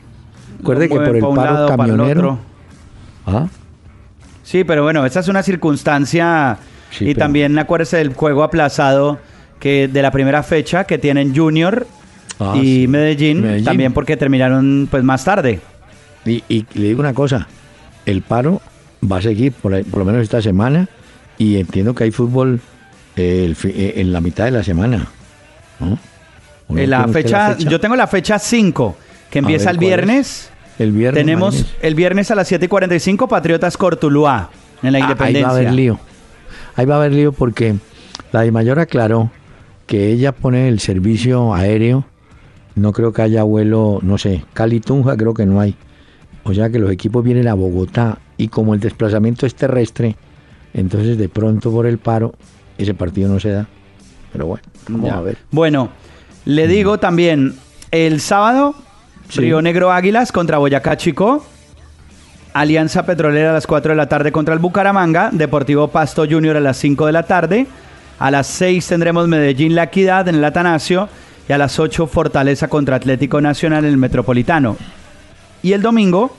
Speaker 2: Recuerde que por el paro
Speaker 3: lado, para el
Speaker 2: camionero... ¿Ah?
Speaker 3: Sí, pero bueno, esa es una circunstancia
Speaker 2: Sí,
Speaker 3: y
Speaker 2: pero-
Speaker 3: también acuérdese del juego aplazado que de la primera fecha que tienen Junior
Speaker 2: Ah,
Speaker 3: y
Speaker 2: sí.
Speaker 3: Medellín,
Speaker 2: Medellín.
Speaker 3: también porque terminaron pues más tarde.
Speaker 2: Y, y le digo una cosa, el paro va a seguir por, por lo menos esta semana y entiendo que hay fútbol el eh, en la mitad de la semana. ¿no? ¿O no
Speaker 3: En la fecha, yo tengo la fecha 5, que empieza
Speaker 2: ver,
Speaker 3: el viernes.
Speaker 2: El viernes.
Speaker 3: Tenemos
Speaker 2: imagínese.
Speaker 3: el viernes a las 7 y 45 Patriotas Cortuluá en la
Speaker 2: Ah, Ahí
Speaker 3: Independencia.
Speaker 2: va a haber lío. Ahí va a haber lío porque la de Mayor aclaró que ella pone el servicio aéreo. No creo que haya vuelo, no sé, Cali Tunja creo que no hay. O sea que los equipos vienen a Bogotá y como el desplazamiento es terrestre, entonces de pronto por el paro ese partido no se da. Pero bueno, vamos
Speaker 3: Ya.
Speaker 2: a ver.
Speaker 3: Bueno, le digo también, el sábado,
Speaker 2: Sí.
Speaker 3: Río Negro Águilas contra Boyacá Chico. Alianza Petrolera a las 4 de la tarde contra el Bucaramanga. Deportivo Pasto Junior a las 5 de la tarde. A las 6 tendremos Medellín La Equidad en el Atanasio. Y a las 8 Fortaleza contra Atlético Nacional en el Metropolitano. Y el domingo,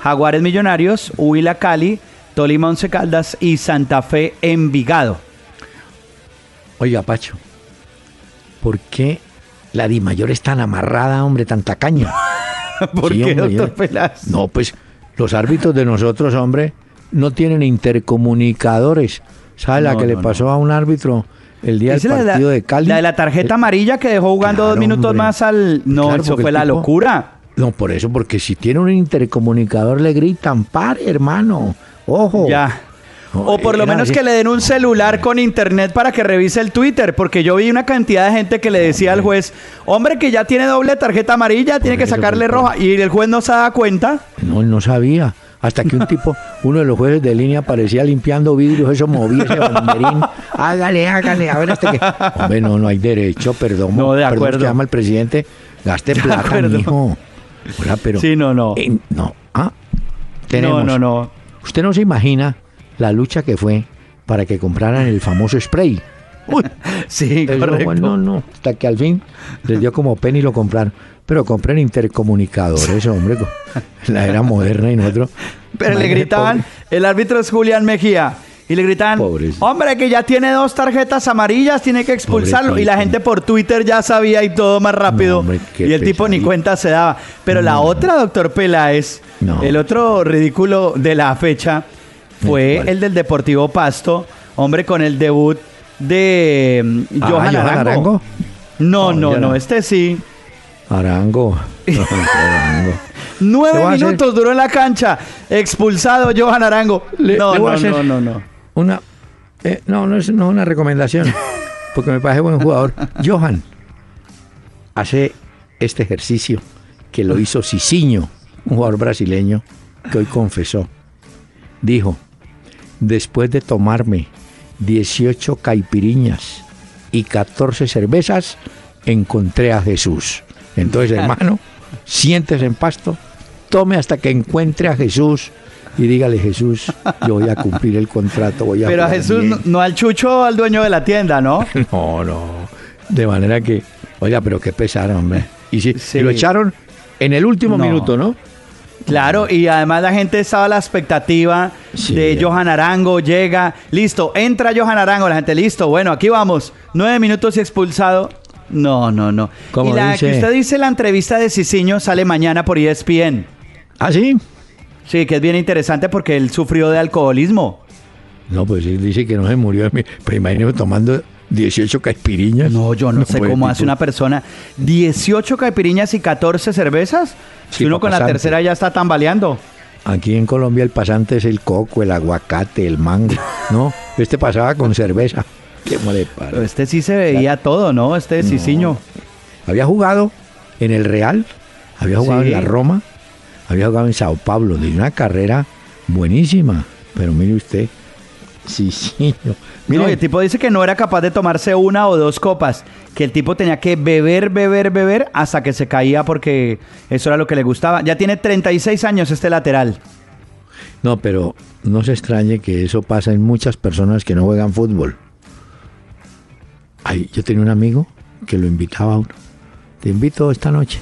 Speaker 3: Jaguares Millonarios, Huila Cali, Tolima Once Caldas y Santa Fe Envigado.
Speaker 2: Oiga, Pacho, ¿por qué la Di Mayor es tan amarrada, hombre, tan tacaña?
Speaker 3: ¿Por
Speaker 2: Sí,
Speaker 3: qué,
Speaker 2: hombre,
Speaker 3: doctor Peláez?
Speaker 2: No, pues los árbitros de nosotros, hombre, no tienen intercomunicadores. ¿Sabe la
Speaker 3: No,
Speaker 2: que le
Speaker 3: no,
Speaker 2: pasó a un árbitro el día del
Speaker 3: la,
Speaker 2: partido de Cali?
Speaker 3: la de la tarjeta amarilla que dejó jugando dos minutos
Speaker 2: hombre.
Speaker 3: más al... No,
Speaker 2: Claro,
Speaker 3: eso fue la
Speaker 2: tipo-
Speaker 3: locura.
Speaker 2: No, por eso, porque si tiene un intercomunicador le gritan, pare, hermano. Ojo.
Speaker 3: Ya.
Speaker 2: No,
Speaker 3: O por lo menos que le den un celular con internet para que revise el Twitter, porque yo vi una cantidad de gente que le decía al juez, hombre que ya tiene doble tarjeta amarilla, tiene que sacarle roja, y el juez no se da cuenta.
Speaker 2: No, él no sabía. Hasta que un tipo, uno de los jueces de línea parecía limpiando vidrios, eso movía ese banderín. Hágale, hágale, a ver hasta que. Hombre, no, no hay derecho, perdón.
Speaker 3: No, de
Speaker 2: perdón,
Speaker 3: acuerdo.
Speaker 2: que llama el presidente. Gaste plata, mijo. Hola, pero.
Speaker 3: Sí, no, no.
Speaker 2: Eh, no. Ah, tenemos.
Speaker 3: No, no, no.
Speaker 2: Usted no se imagina la lucha que fue para que compraran el famoso spray. Uy,
Speaker 3: Sí,
Speaker 2: eso,
Speaker 3: correcto.
Speaker 2: bueno, no, no. Hasta que al fin les dio como pena y lo compraron. Pero compren intercomunicadores, hombre. La era moderna y nosotros.
Speaker 3: Pero le gritaban,
Speaker 2: pobre.
Speaker 3: el árbitro es Julián Mejía. Y le gritaban,
Speaker 2: Pobrecito.
Speaker 3: hombre, que ya tiene dos tarjetas amarillas, tiene que expulsarlo. Y la gente por Twitter ya sabía y todo más rápido.
Speaker 2: No, hombre, qué
Speaker 3: y el tipo ni cuenta se daba. Pero la otra, doctor Peláez, el otro ridículo de la fecha fue
Speaker 2: ¿Cuál?
Speaker 3: el del Deportivo Pasto. Hombre, con el debut de mm,
Speaker 2: Ah,
Speaker 3: Johan
Speaker 2: ¿Johan
Speaker 3: Arango.
Speaker 2: Arango?
Speaker 3: No,
Speaker 2: No,
Speaker 3: no,
Speaker 2: ya
Speaker 3: no,
Speaker 2: no.
Speaker 3: este sí.
Speaker 2: Arango. Arango.
Speaker 3: Nueve
Speaker 2: hacer-
Speaker 3: minutos duró en la cancha. Expulsado Johan Arango.
Speaker 2: Le-
Speaker 3: no,
Speaker 2: le
Speaker 3: no, no, no, no.
Speaker 2: Una. eh, no, no es, no es una recomendación. Porque me parece buen jugador. Johan hace este ejercicio que lo hizo Cicinho, un jugador brasileño que hoy confesó. Dijo: Después de tomarme 18 caipiriñas y 14 cervezas, encontré a Jesús. Entonces, hermano, siéntese en pasto, tome hasta que encuentre a Jesús y dígale, Jesús, yo voy a cumplir el contrato, voy a
Speaker 3: Pero a Jesús,
Speaker 2: bien".
Speaker 3: no, no al Chucho, al dueño de la tienda, ¿no?
Speaker 2: No, no. De manera que, oiga, pero qué pesar, hombre. Y si
Speaker 3: Sí.
Speaker 2: y lo echaron en el último
Speaker 3: No.
Speaker 2: minuto, ¿no?
Speaker 3: Claro, y además la gente estaba a la expectativa
Speaker 2: Sí.
Speaker 3: de Johan Arango, llega, listo, entra Johan Arango, la gente, listo, bueno, aquí vamos, nueve minutos y expulsado. No, no, no.
Speaker 2: Como
Speaker 3: y la
Speaker 2: dice-
Speaker 3: que usted dice, la entrevista de Cicinho sale mañana por ESPN.
Speaker 2: ¿Ah, sí?
Speaker 3: Sí, que es bien interesante porque él sufrió de alcoholismo.
Speaker 2: No, pues él dice que no se murió. Pero imagínese tomando 18 caipiriñas.
Speaker 3: No, yo no, sé cómo hace una persona 18 caipiriñas y 14 cervezas.
Speaker 2: Sí,
Speaker 3: Si uno con la tercera ya está tambaleando.
Speaker 2: Aquí en Colombia el pasante es el coco, el aguacate, el mango. No, este pasaba con cerveza. Qué.
Speaker 3: Pero este sí se veía todo, ¿no? Este Cicinho.
Speaker 2: Había jugado en el Real, había jugado
Speaker 3: Sí.
Speaker 2: en la Roma, había jugado en Sao Paulo, de una carrera buenísima. Pero mire usted, sí, sí. no.
Speaker 3: El tipo dice que no era capaz de tomarse una o dos copas, que el tipo tenía que beber, beber, beber hasta que se caía porque eso era lo que le gustaba. Ya tiene 36 años este lateral.
Speaker 2: no, pero no se extrañe que eso pasa en muchas personas que no juegan fútbol. Ay, yo tenía un amigo que lo invitaba a uno. Te invito esta noche.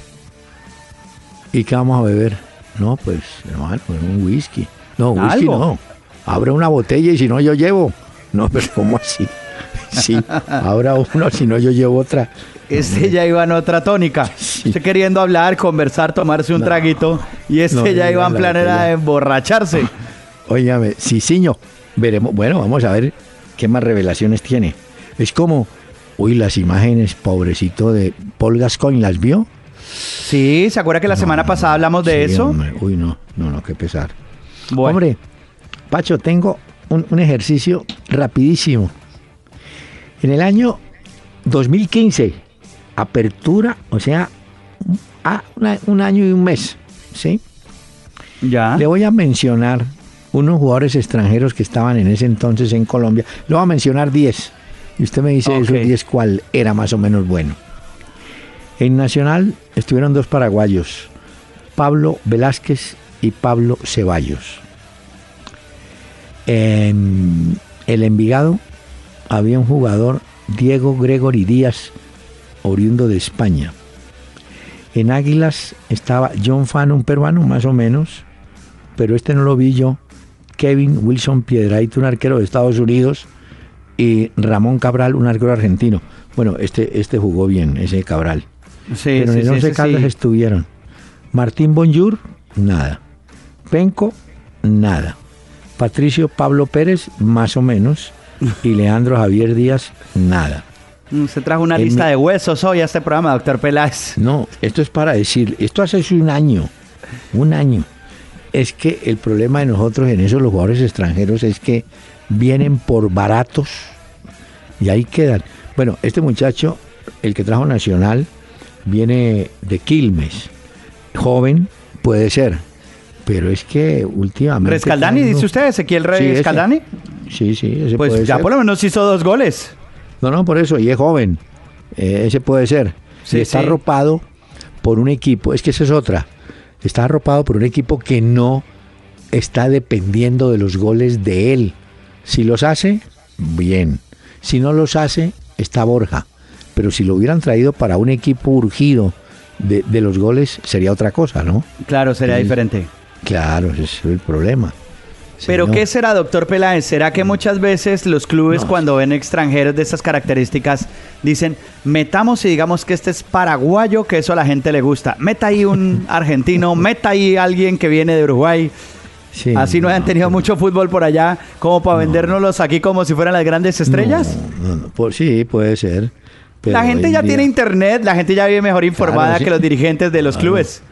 Speaker 2: ¿Y qué vamos a beber? No, pues, hermano, un whisky. No, whisky
Speaker 3: ¿Algo?
Speaker 2: no. Abre una botella y si no yo llevo. No, pero ¿cómo así? Sí, abra uno, si no yo llevo otra.
Speaker 3: Este ya iba en otra tónica. Usted queriendo hablar, conversar, tomarse un
Speaker 2: No.
Speaker 3: traguito. Y este
Speaker 2: No,
Speaker 3: ya iba en
Speaker 2: la
Speaker 3: plan era de emborracharse.
Speaker 2: Óigame, Cicinho, veremos, bueno, vamos a ver qué más revelaciones tiene. Es como, uy, las imágenes, pobrecito de Paul Gascoigne, ¿las vio?
Speaker 3: Sí, ¿se acuerda que la semana pasada hablamos de
Speaker 2: Sí,
Speaker 3: eso?
Speaker 2: hombre, Uy, no, no, no, qué pesar.
Speaker 3: Bueno.
Speaker 2: Hombre, Pacho, tengo un, un ejercicio rapidísimo. En el año 2015, apertura, o sea, a- una- un año y un mes, ¿sí?
Speaker 3: Ya.
Speaker 2: Le voy a mencionar unos jugadores extranjeros que estaban en ese entonces en Colombia. Le voy a mencionar 10. Y usted me dice de
Speaker 3: Ok.
Speaker 2: esos 10 cuál era más o menos bueno. En Nacional estuvieron dos paraguayos, Pablo Velázquez y Pablo Ceballos. En el Envigado había un jugador, Diego Gregory Díaz, oriundo de España. En Águilas estaba John Fan, un peruano más o menos, pero este no lo vi yo. Kevin Wilson Piedraíta, un arquero de Estados Unidos, y Ramón Cabral, un arquero argentino. Bueno, este, este jugó bien, ese Cabral.
Speaker 3: Sí,
Speaker 2: pero
Speaker 3: sí,
Speaker 2: en el
Speaker 3: sí,
Speaker 2: Once
Speaker 3: sí,
Speaker 2: Caldas
Speaker 3: sí.
Speaker 2: estuvieron Martín Bonjour, nada. Penco, nada. Patricio Pablo Pérez, más o menos. Y Leandro Javier Díaz, nada.
Speaker 3: Mm, Se trajo una
Speaker 2: En
Speaker 3: lista
Speaker 2: mi-
Speaker 3: de huesos hoy a este programa, doctor Peláez.
Speaker 2: No, esto es para decir, esto hace un año, un año. Es que el problema de nosotros en esos los jugadores extranjeros es que vienen por baratos y ahí quedan. Bueno, este muchacho, el que trajo Nacional, viene de Quilmes. Joven, puede ser. Pero es que últimamente...
Speaker 3: Rescaldani, dice usted, Ezequiel
Speaker 2: ese.
Speaker 3: Rescaldani.
Speaker 2: Sí, sí, ese
Speaker 3: Pues
Speaker 2: puede
Speaker 3: ya
Speaker 2: ser.
Speaker 3: por lo menos hizo dos goles.
Speaker 2: No, no, por eso, y es joven. Eh, ese puede ser.
Speaker 3: Sí,
Speaker 2: y está
Speaker 3: sí.
Speaker 2: arropado por un equipo, es que esa es otra. Está arropado por un equipo que no está dependiendo de los goles de él. Si los hace, bien. Si no los hace, está Borja. Pero si lo hubieran traído para un equipo urgido de, de los goles, sería otra cosa, ¿no?
Speaker 3: Claro, sería diferente.
Speaker 2: Claro, ese es el problema.
Speaker 3: Pero. ¿qué será, doctor Peláez? ¿Será que muchas veces los clubes
Speaker 2: No.
Speaker 3: cuando ven extranjeros de estas características dicen, metamos y digamos que este es paraguayo, que eso a la gente le gusta? Meta ahí un argentino, meta ahí alguien que viene de Uruguay.
Speaker 2: Sí,
Speaker 3: Así no hayan tenido mucho fútbol por allá como para vendérnoslos aquí como si fueran las grandes estrellas.
Speaker 2: No, no, no, por- sí, puede ser. pero
Speaker 3: la gente ya
Speaker 2: en
Speaker 3: tiene internet, la gente ya vive mejor informada
Speaker 2: sí.
Speaker 3: que los dirigentes de los
Speaker 2: Claro.
Speaker 3: clubes.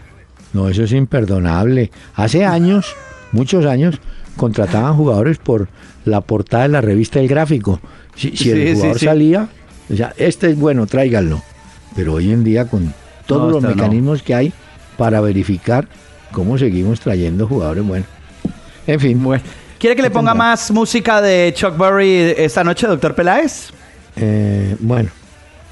Speaker 2: No, eso es imperdonable. Hace años, muchos años, contrataban jugadores por la portada de la revista El Gráfico. Si, el
Speaker 3: sí,
Speaker 2: jugador
Speaker 3: sí.
Speaker 2: salía, decía, este es bueno, tráiganlo. Pero hoy en día, con todos
Speaker 3: No,
Speaker 2: los
Speaker 3: no.
Speaker 2: mecanismos que hay para verificar cómo seguimos trayendo jugadores buenos. En fin,
Speaker 3: Bueno, ¿Quiere que le
Speaker 2: ¿Qué
Speaker 3: ponga
Speaker 2: tendrá?
Speaker 3: más música de Chuck Berry esta noche, doctor Peláez?
Speaker 2: eh, bueno,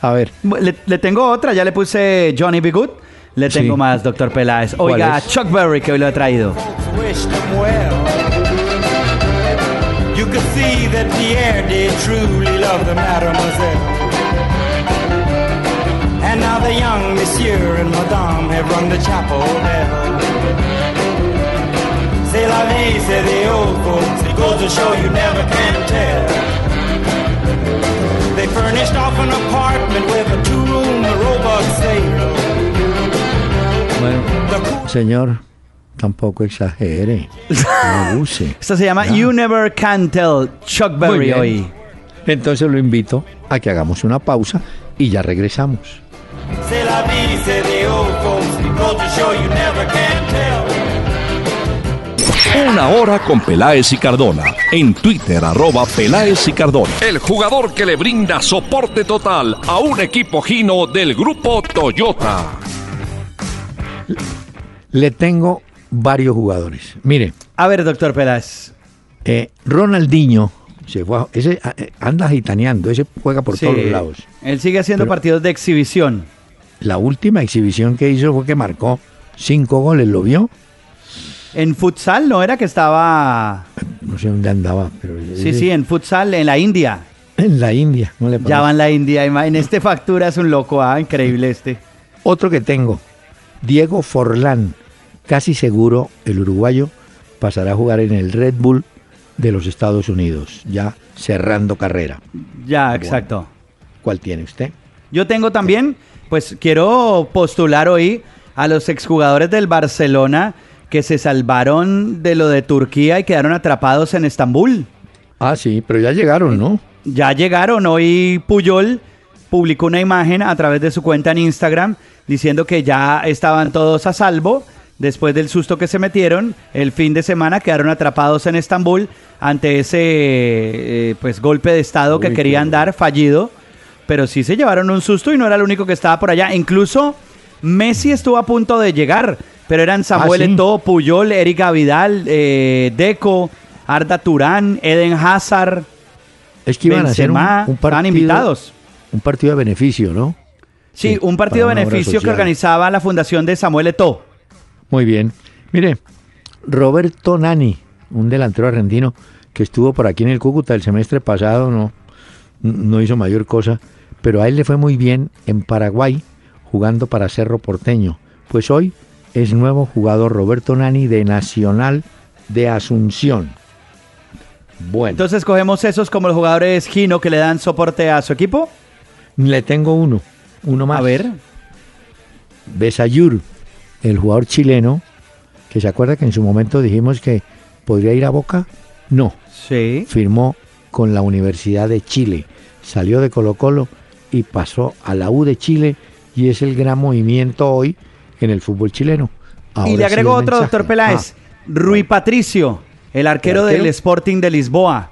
Speaker 2: a ver,
Speaker 3: Le, le tengo otra, ya le puse Johnny B. Good. Le
Speaker 2: Sí.
Speaker 3: tengo más, doctor Peláez.
Speaker 2: ¿Cuál
Speaker 3: Oiga? Chuck Berry, que hoy lo he traído.
Speaker 6: You could see that Pierre did truly love the mademoiselle. And now the young monsieur and madame have rung the chapel bell. C'est la vie, say the old folks. It goes to show you never can tell. They furnished off an apartment with a two-room robot sailor.
Speaker 2: Señor, tampoco exagere. No abuse.
Speaker 3: Esta se llama You Never Can Tell, Chuck Berry hoy.
Speaker 2: Entonces lo invito a que hagamos una pausa y ya regresamos.
Speaker 1: Una hora con Peláez y Cardona. En Twitter, arroba Peláez y Cardona. El jugador que le brinda soporte total a un equipo Gino del grupo Toyota.
Speaker 2: Le tengo varios jugadores. Mire,
Speaker 3: A ver, doctor Peláez.
Speaker 2: eh, Ronaldinho se fue a- ese eh, anda gitaneando, ese juega por
Speaker 3: Sí,
Speaker 2: todos los lados.
Speaker 3: Él sigue haciendo
Speaker 2: Pero-
Speaker 3: partidos de exhibición.
Speaker 2: La última exhibición que hizo fue que marcó cinco goles, ¿lo vio?
Speaker 3: En futsal, ¿no era que estaba...?
Speaker 2: No sé dónde andaba, pero
Speaker 3: Sí, sí, en futsal, en la India.
Speaker 2: en la India, ¿no le
Speaker 3: Ya va en la India. En este factura es un loco, ah, increíble este.
Speaker 2: Otro que tengo, Diego Forlán, casi seguro el uruguayo pasará a jugar en el Red Bull de los Estados Unidos, ya cerrando carrera.
Speaker 3: Ya, exacto.
Speaker 2: ¿Cuál tiene usted?
Speaker 3: Yo tengo también, pues quiero postular hoy a los exjugadores del Barcelona que se salvaron de lo de Turquía y quedaron atrapados en Estambul.
Speaker 2: Ah, sí, pero ya llegaron, ¿no?
Speaker 3: Ya llegaron, hoy Puyol publicó una imagen a través de su cuenta en Instagram diciendo que ya estaban todos a salvo después del susto que se metieron. El fin de semana quedaron atrapados en Estambul ante ese eh, pues golpe de estado que querían dar fallido, pero sí se llevaron un susto y no era el único que estaba por allá. Incluso Messi estuvo a punto de llegar, pero eran Samuel
Speaker 2: ¿sí?
Speaker 3: Eto'o, Puyol, Erika Vidal, eh, Deco, Arda Turán, Eden Hazard.
Speaker 2: Es que iban a hacer un,
Speaker 3: Benzema,
Speaker 2: un
Speaker 3: estaban
Speaker 2: partido,
Speaker 3: invitados.
Speaker 2: un partido de beneficio, ¿no?
Speaker 3: Sí,
Speaker 2: Sí,
Speaker 3: un partido de beneficio que organizaba la fundación de Samuel Eto'o.
Speaker 2: Muy bien. Mire, Roberto Nani, un delantero argentino que estuvo por aquí en el Cúcuta el semestre pasado, no, no hizo mayor cosa, pero a él le fue muy bien en Paraguay jugando para Cerro Porteño. Pues hoy es nuevo jugador Roberto Nani de Nacional de Asunción. Bueno,
Speaker 3: Entonces cogemos esos como los jugadores Gino que le dan soporte a su equipo.
Speaker 2: le tengo uno, uno más.
Speaker 3: A ver.
Speaker 2: Besayur, el jugador chileno, que se acuerda que en su momento dijimos que podría ir a Boca, No,
Speaker 3: Sí.
Speaker 2: firmó con la Universidad de Chile. Salió de Colo Colo y pasó a la U de Chile y es el gran movimiento hoy en el fútbol chileno.
Speaker 3: y
Speaker 2: Ahora
Speaker 3: le
Speaker 2: sí
Speaker 3: agrego otro,
Speaker 2: mensaje.
Speaker 3: doctor Peláez. Rui Patricio, el arquero,
Speaker 2: ¿El arquero?
Speaker 3: del Sporting de Lisboa.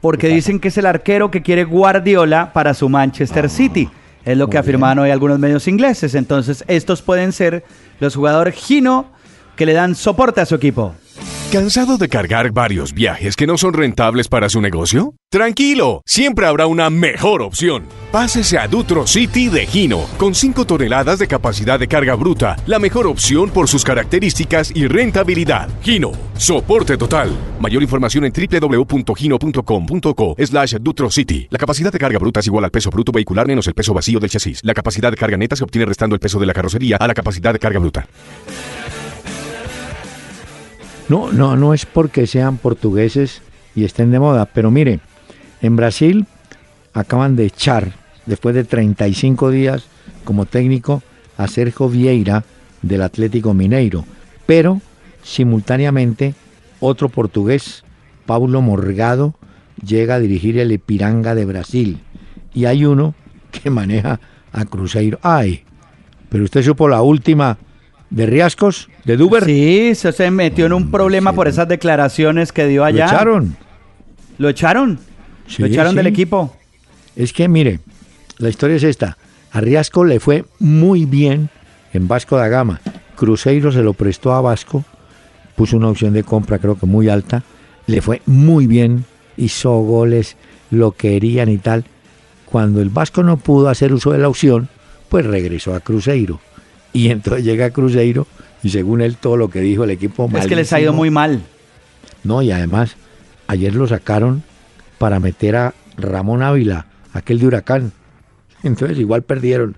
Speaker 3: Porque dicen que es el arquero que quiere Guardiola para su Manchester City. Es lo que
Speaker 2: Ah, muy
Speaker 3: afirmaban hoy algunos medios ingleses. Entonces, estos pueden ser los jugadores Gino que le dan soporte a su equipo.
Speaker 8: ¿Cansado de cargar varios viajes que no son rentables para su negocio? Tranquilo, siempre habrá una mejor opción. Pásese a Dutro City de Gino, con 5 toneladas de capacidad de carga bruta, la mejor opción por sus características y rentabilidad. Gino, soporte total. Mayor información en www.gino.com.co slash Dutro City. La capacidad de carga bruta es igual al peso bruto vehicular menos el peso vacío del chasis. La capacidad de carga neta se obtiene restando el peso de la carrocería a la capacidad de carga bruta.
Speaker 2: No, no, no es porque sean portugueses y estén de moda, pero mire, en Brasil acaban de echar, después de 35 días como técnico, a Sergio Vieira del Atlético Mineiro, pero simultáneamente otro portugués, Paulo Morgado, llega a dirigir el Ipiranga de Brasil y hay uno que maneja a Cruzeiro. Ay, pero usted supo la última de Riascos, de Duber.
Speaker 3: Sí, se, metió en un problema por esas declaraciones que dio
Speaker 2: ¿Lo
Speaker 3: allá.
Speaker 2: echaron?
Speaker 3: ¿Lo echaron?
Speaker 2: Sí,
Speaker 3: ¿Lo echaron
Speaker 2: sí.
Speaker 3: del equipo?
Speaker 2: Es que mire, la historia es esta. A Riasco le fue muy bien en Vasco da Gama. Cruzeiro se lo prestó a Vasco, puso una opción de compra creo que muy alta, le fue muy bien, hizo goles, lo querían y tal. Cuando el Vasco no pudo hacer uso de la opción, pues regresó a Cruzeiro. Y entonces llega Cruzeiro y según él todo lo que dijo el equipo
Speaker 3: Es que les ha ido muy mal.
Speaker 2: No, y además, ayer lo sacaron para meter a Ramón Ávila, aquel de Huracán. Entonces, igual perdieron.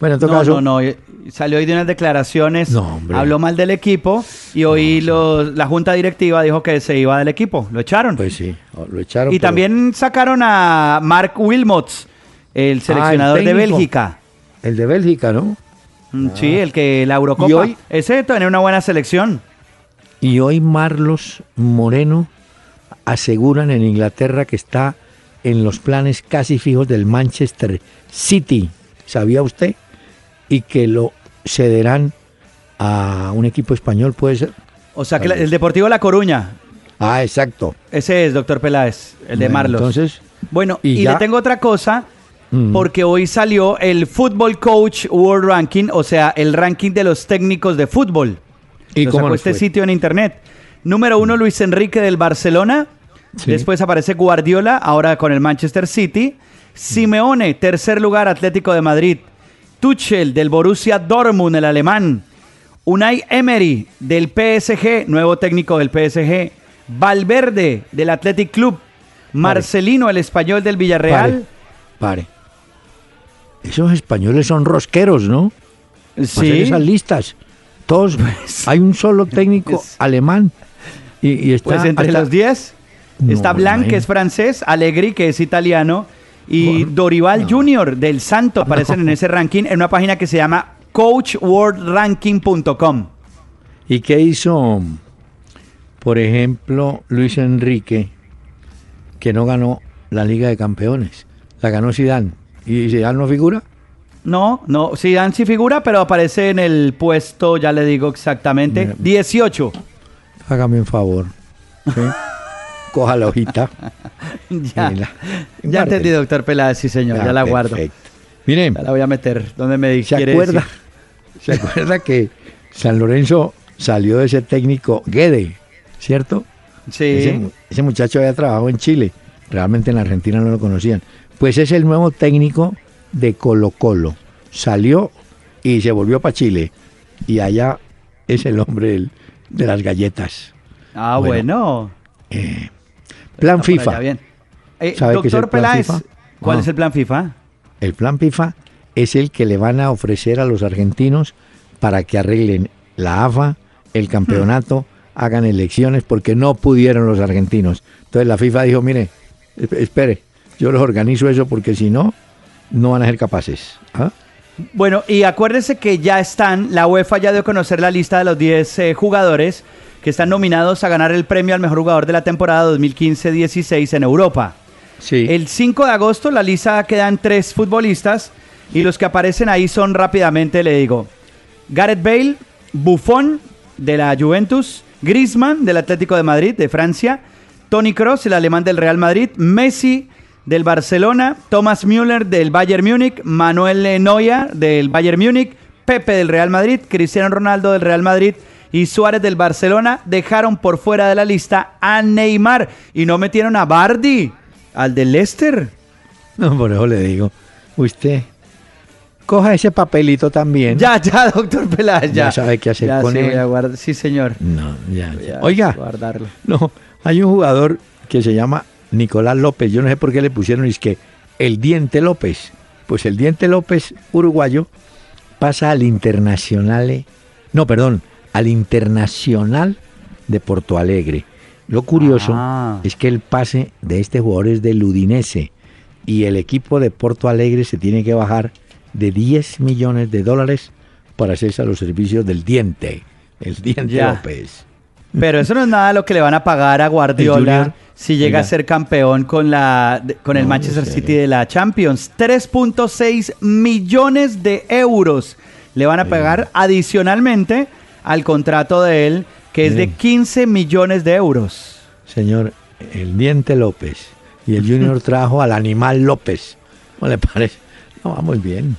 Speaker 2: Bueno, en todo
Speaker 3: No,
Speaker 2: caso,
Speaker 3: no, no. eh, Salió hoy de unas declaraciones,
Speaker 2: No, hombre.
Speaker 3: habló mal del equipo y hoy los- la junta directiva dijo que se iba del equipo. Lo echaron.
Speaker 2: pues sí, lo echaron.
Speaker 3: y
Speaker 2: pero-
Speaker 3: también sacaron a Mark Wilmots, el seleccionador de
Speaker 2: Ah.
Speaker 3: Bélgica.
Speaker 2: El de Bélgica, ¿no?
Speaker 3: Mm, Sí, el que la Eurocopa.
Speaker 2: ¿Y hoy?
Speaker 3: Ese tiene una buena selección.
Speaker 2: Y hoy Marlos Moreno aseguran en Inglaterra que está en los planes casi fijos del Manchester City. ¿Sabía usted? Y que lo cederán a un equipo español, puede ser.
Speaker 3: O sea, que el Deportivo La Coruña.
Speaker 2: Ah, exacto.
Speaker 3: Ese es, doctor Peláez, el de
Speaker 2: Bueno,
Speaker 3: Marlos.
Speaker 2: Entonces,
Speaker 3: Bueno,
Speaker 2: Y
Speaker 3: y, le tengo otra cosa,
Speaker 2: Mm.
Speaker 3: porque hoy salió el Football Coach World Ranking, o sea, el ranking de los técnicos de fútbol.
Speaker 2: ¿y
Speaker 3: Lo
Speaker 2: cómo
Speaker 3: este sitio en internet. Número uno, Luis Enrique del Barcelona.
Speaker 2: Sí.
Speaker 3: Después aparece Guardiola, ahora con el Manchester City. Simeone, tercer lugar, Atlético de Madrid. Tuchel del Borussia Dortmund, el alemán. Unai Emery del PSG, nuevo técnico del PSG. Valverde del Athletic Club. Marcelino, el español del Villarreal.
Speaker 2: Pare. Esos españoles son rosqueros, ¿no?
Speaker 3: Sí.
Speaker 2: esas listas. Todos. hay un solo técnico
Speaker 3: pues-
Speaker 2: alemán. Y, y está.
Speaker 3: Pues entre
Speaker 2: hasta-
Speaker 3: los 10
Speaker 2: No,
Speaker 3: está Blanc, que es francés, Allegri, que es italiano, y Dorival Junior del Santo aparecen en ese ranking en una página que se llama coachworldranking.com.
Speaker 2: ¿Y qué hizo, por ejemplo, Luis Enrique, que no ganó la Liga de Campeones? La ganó Zidane. ¿Y Zidane no figura?
Speaker 3: No, no, Zidane sí figura, pero aparece en el puesto, ya le digo exactamente,
Speaker 2: Mira.
Speaker 3: 18.
Speaker 2: Hágame un favor. ¿sí? Coja la hojita.
Speaker 3: ya,
Speaker 2: la-
Speaker 3: ya entendí, doctor Peláez, sí señor, ya,
Speaker 2: Ah,
Speaker 3: la guardo.
Speaker 2: perfecto. Mire,
Speaker 3: Ya la voy a meter donde me
Speaker 2: ¿Se
Speaker 3: quiere
Speaker 2: acuerda?
Speaker 3: decir.
Speaker 2: ¿Se acuerda que San Lorenzo salió de ese técnico Guede, ¿cierto? Ese,
Speaker 3: Sí,
Speaker 2: mu- ese muchacho había trabajado en Chile. Realmente en Argentina no lo conocían. Pues es el nuevo técnico de Colo Colo. Salió y se volvió para Chile. Y allá es el hombre de las galletas.
Speaker 3: ah,
Speaker 2: Bueno,
Speaker 3: bueno.
Speaker 2: Plan FIFA.
Speaker 3: bien. Eh,
Speaker 2: ¿Sabe qué es el
Speaker 3: doctor Peláez,
Speaker 2: FIFA?
Speaker 3: ¿cuál es el plan FIFA?
Speaker 2: El plan FIFA es el que le van a ofrecer a los argentinos para que arreglen la AFA, el campeonato, hagan elecciones, porque no pudieron los argentinos. Entonces la FIFA dijo, mire, esp- espere, yo los organizo eso porque si no, no van a ser capaces. ¿Ah?
Speaker 3: Bueno, y acuérdese que ya están, la UEFA ya dio a conocer la lista de los 10 eh, jugadores que están nominados a ganar el premio al mejor jugador de la temporada 2015-16 en Europa.
Speaker 2: Sí.
Speaker 3: El 5 de agosto la lista quedan tres futbolistas y los que aparecen ahí son rápidamente, le digo, Gareth Bale, Buffon de la Juventus, Griezmann del Atlético de Madrid de Francia, Tony Kroos, el alemán del Real Madrid, Messi del Barcelona, Thomas Müller del Bayern Múnich, Manuel Neuer del Bayern Múnich, Pepe del Real Madrid, Cristiano Ronaldo del Real Madrid y Suárez del Barcelona dejaron por fuera de la lista a Neymar y no metieron a Bardi, al del Leicester.
Speaker 2: No, por eso le digo, usted coja ese papelito también.
Speaker 3: Ya, ya, doctor Peláez, ya.
Speaker 2: Ya sabe qué hacer
Speaker 3: Ya,
Speaker 2: con
Speaker 3: sí,
Speaker 2: él.
Speaker 3: voy a guardar- Sí, señor.
Speaker 2: No, ya,
Speaker 3: Voy
Speaker 2: ya. Oiga,
Speaker 3: guardarlo.
Speaker 2: no, hay un jugador que se llama Nicolás López. Yo no sé por qué le pusieron, es que el Diente López. Pues el Diente López, uruguayo, pasa al Internacional, no, perdón, al Internacional de Porto Alegre. Lo curioso
Speaker 3: Ah.
Speaker 2: es que el pase de este jugador es del Udinese y el equipo de Porto Alegre se tiene que bajar de 10 millones de dólares para hacerse a los servicios del Diente, el Diente
Speaker 3: Ya.
Speaker 2: López.
Speaker 3: Pero eso no es nada lo que le van a pagar a Guardiola si llega a ser campeón con la con el
Speaker 2: No,
Speaker 3: Manchester City de la Champions. 3.6 millones de euros le van a pagar adicionalmente al contrato de él, que es de
Speaker 2: Miren.
Speaker 3: 15 millones de euros.
Speaker 2: Señor, el Diente López y el Junior trajo al Animal López. ¿Cómo le parece? No, va muy bien.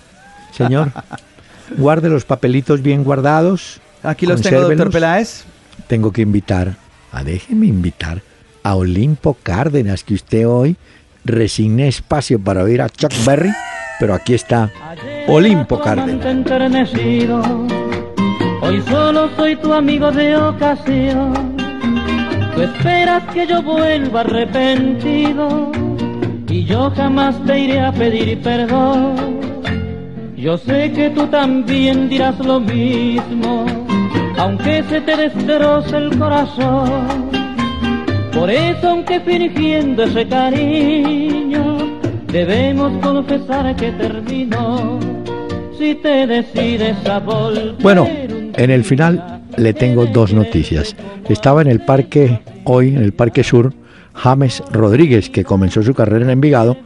Speaker 2: Señor, guarde los papelitos bien guardados.
Speaker 3: Aquí los tengo, doctor. Peláez.
Speaker 2: Tengo que invitar, a déjeme invitar a Olimpo Cárdenas, que usted hoy resigné espacio para oír a Chuck Berry, pero aquí está Olimpo Cárdenas.
Speaker 4: Hoy solo soy tu amigo de ocasión. Tú esperas que yo vuelva arrepentido y yo jamás te iré a pedir perdón. Yo sé que tú también dirás lo mismo, aunque se te destroce el corazón. Por eso, aunque fingiendo ese cariño, debemos confesar que terminó. Si te decides a volver.
Speaker 2: Bueno, en el final le tengo dos noticias. Estaba en el parque, hoy en el Parque Sur, James Rodríguez, que comenzó su carrera en Envigado,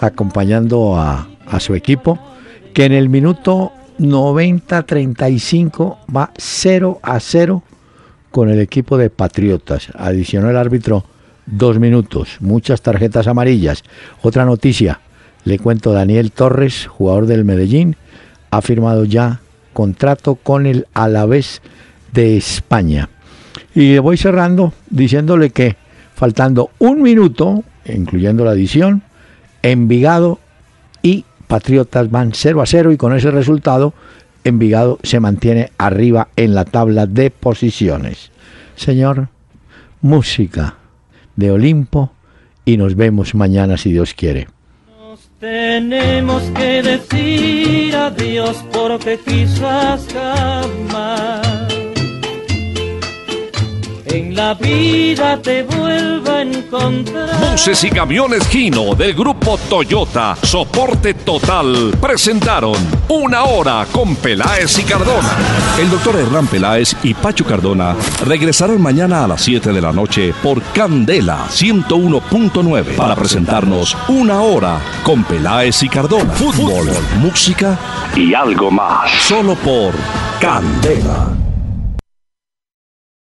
Speaker 2: acompañando a, a su equipo, que en el minuto 90-35 va 0 a 0 con el equipo de Patriotas. Adicionó el árbitro dos minutos, muchas tarjetas amarillas. Otra noticia, le cuento, Daniel Torres, jugador del Medellín, ha firmado ya contrato con el Alavés de España. Y voy cerrando diciéndole que faltando un minuto, incluyendo la adición, Envigado y Patriotas van 0 a 0 y con ese resultado Envigado se mantiene arriba en la tabla de posiciones. Señor, música de Olimpo y nos vemos mañana si Dios quiere.
Speaker 4: En la vida te vuelva a encontrar.
Speaker 1: Buses y camiones Gino del grupo Toyota, soporte total, presentaron Una Hora con Peláez y Cardona. El doctor Hernán Peláez y Pacho Cardona regresarán mañana a las 7 de la noche por Candela 101.9 para presentarnos Una Hora con Peláez y Cardona. Fútbol, música y algo más. Solo por Candela.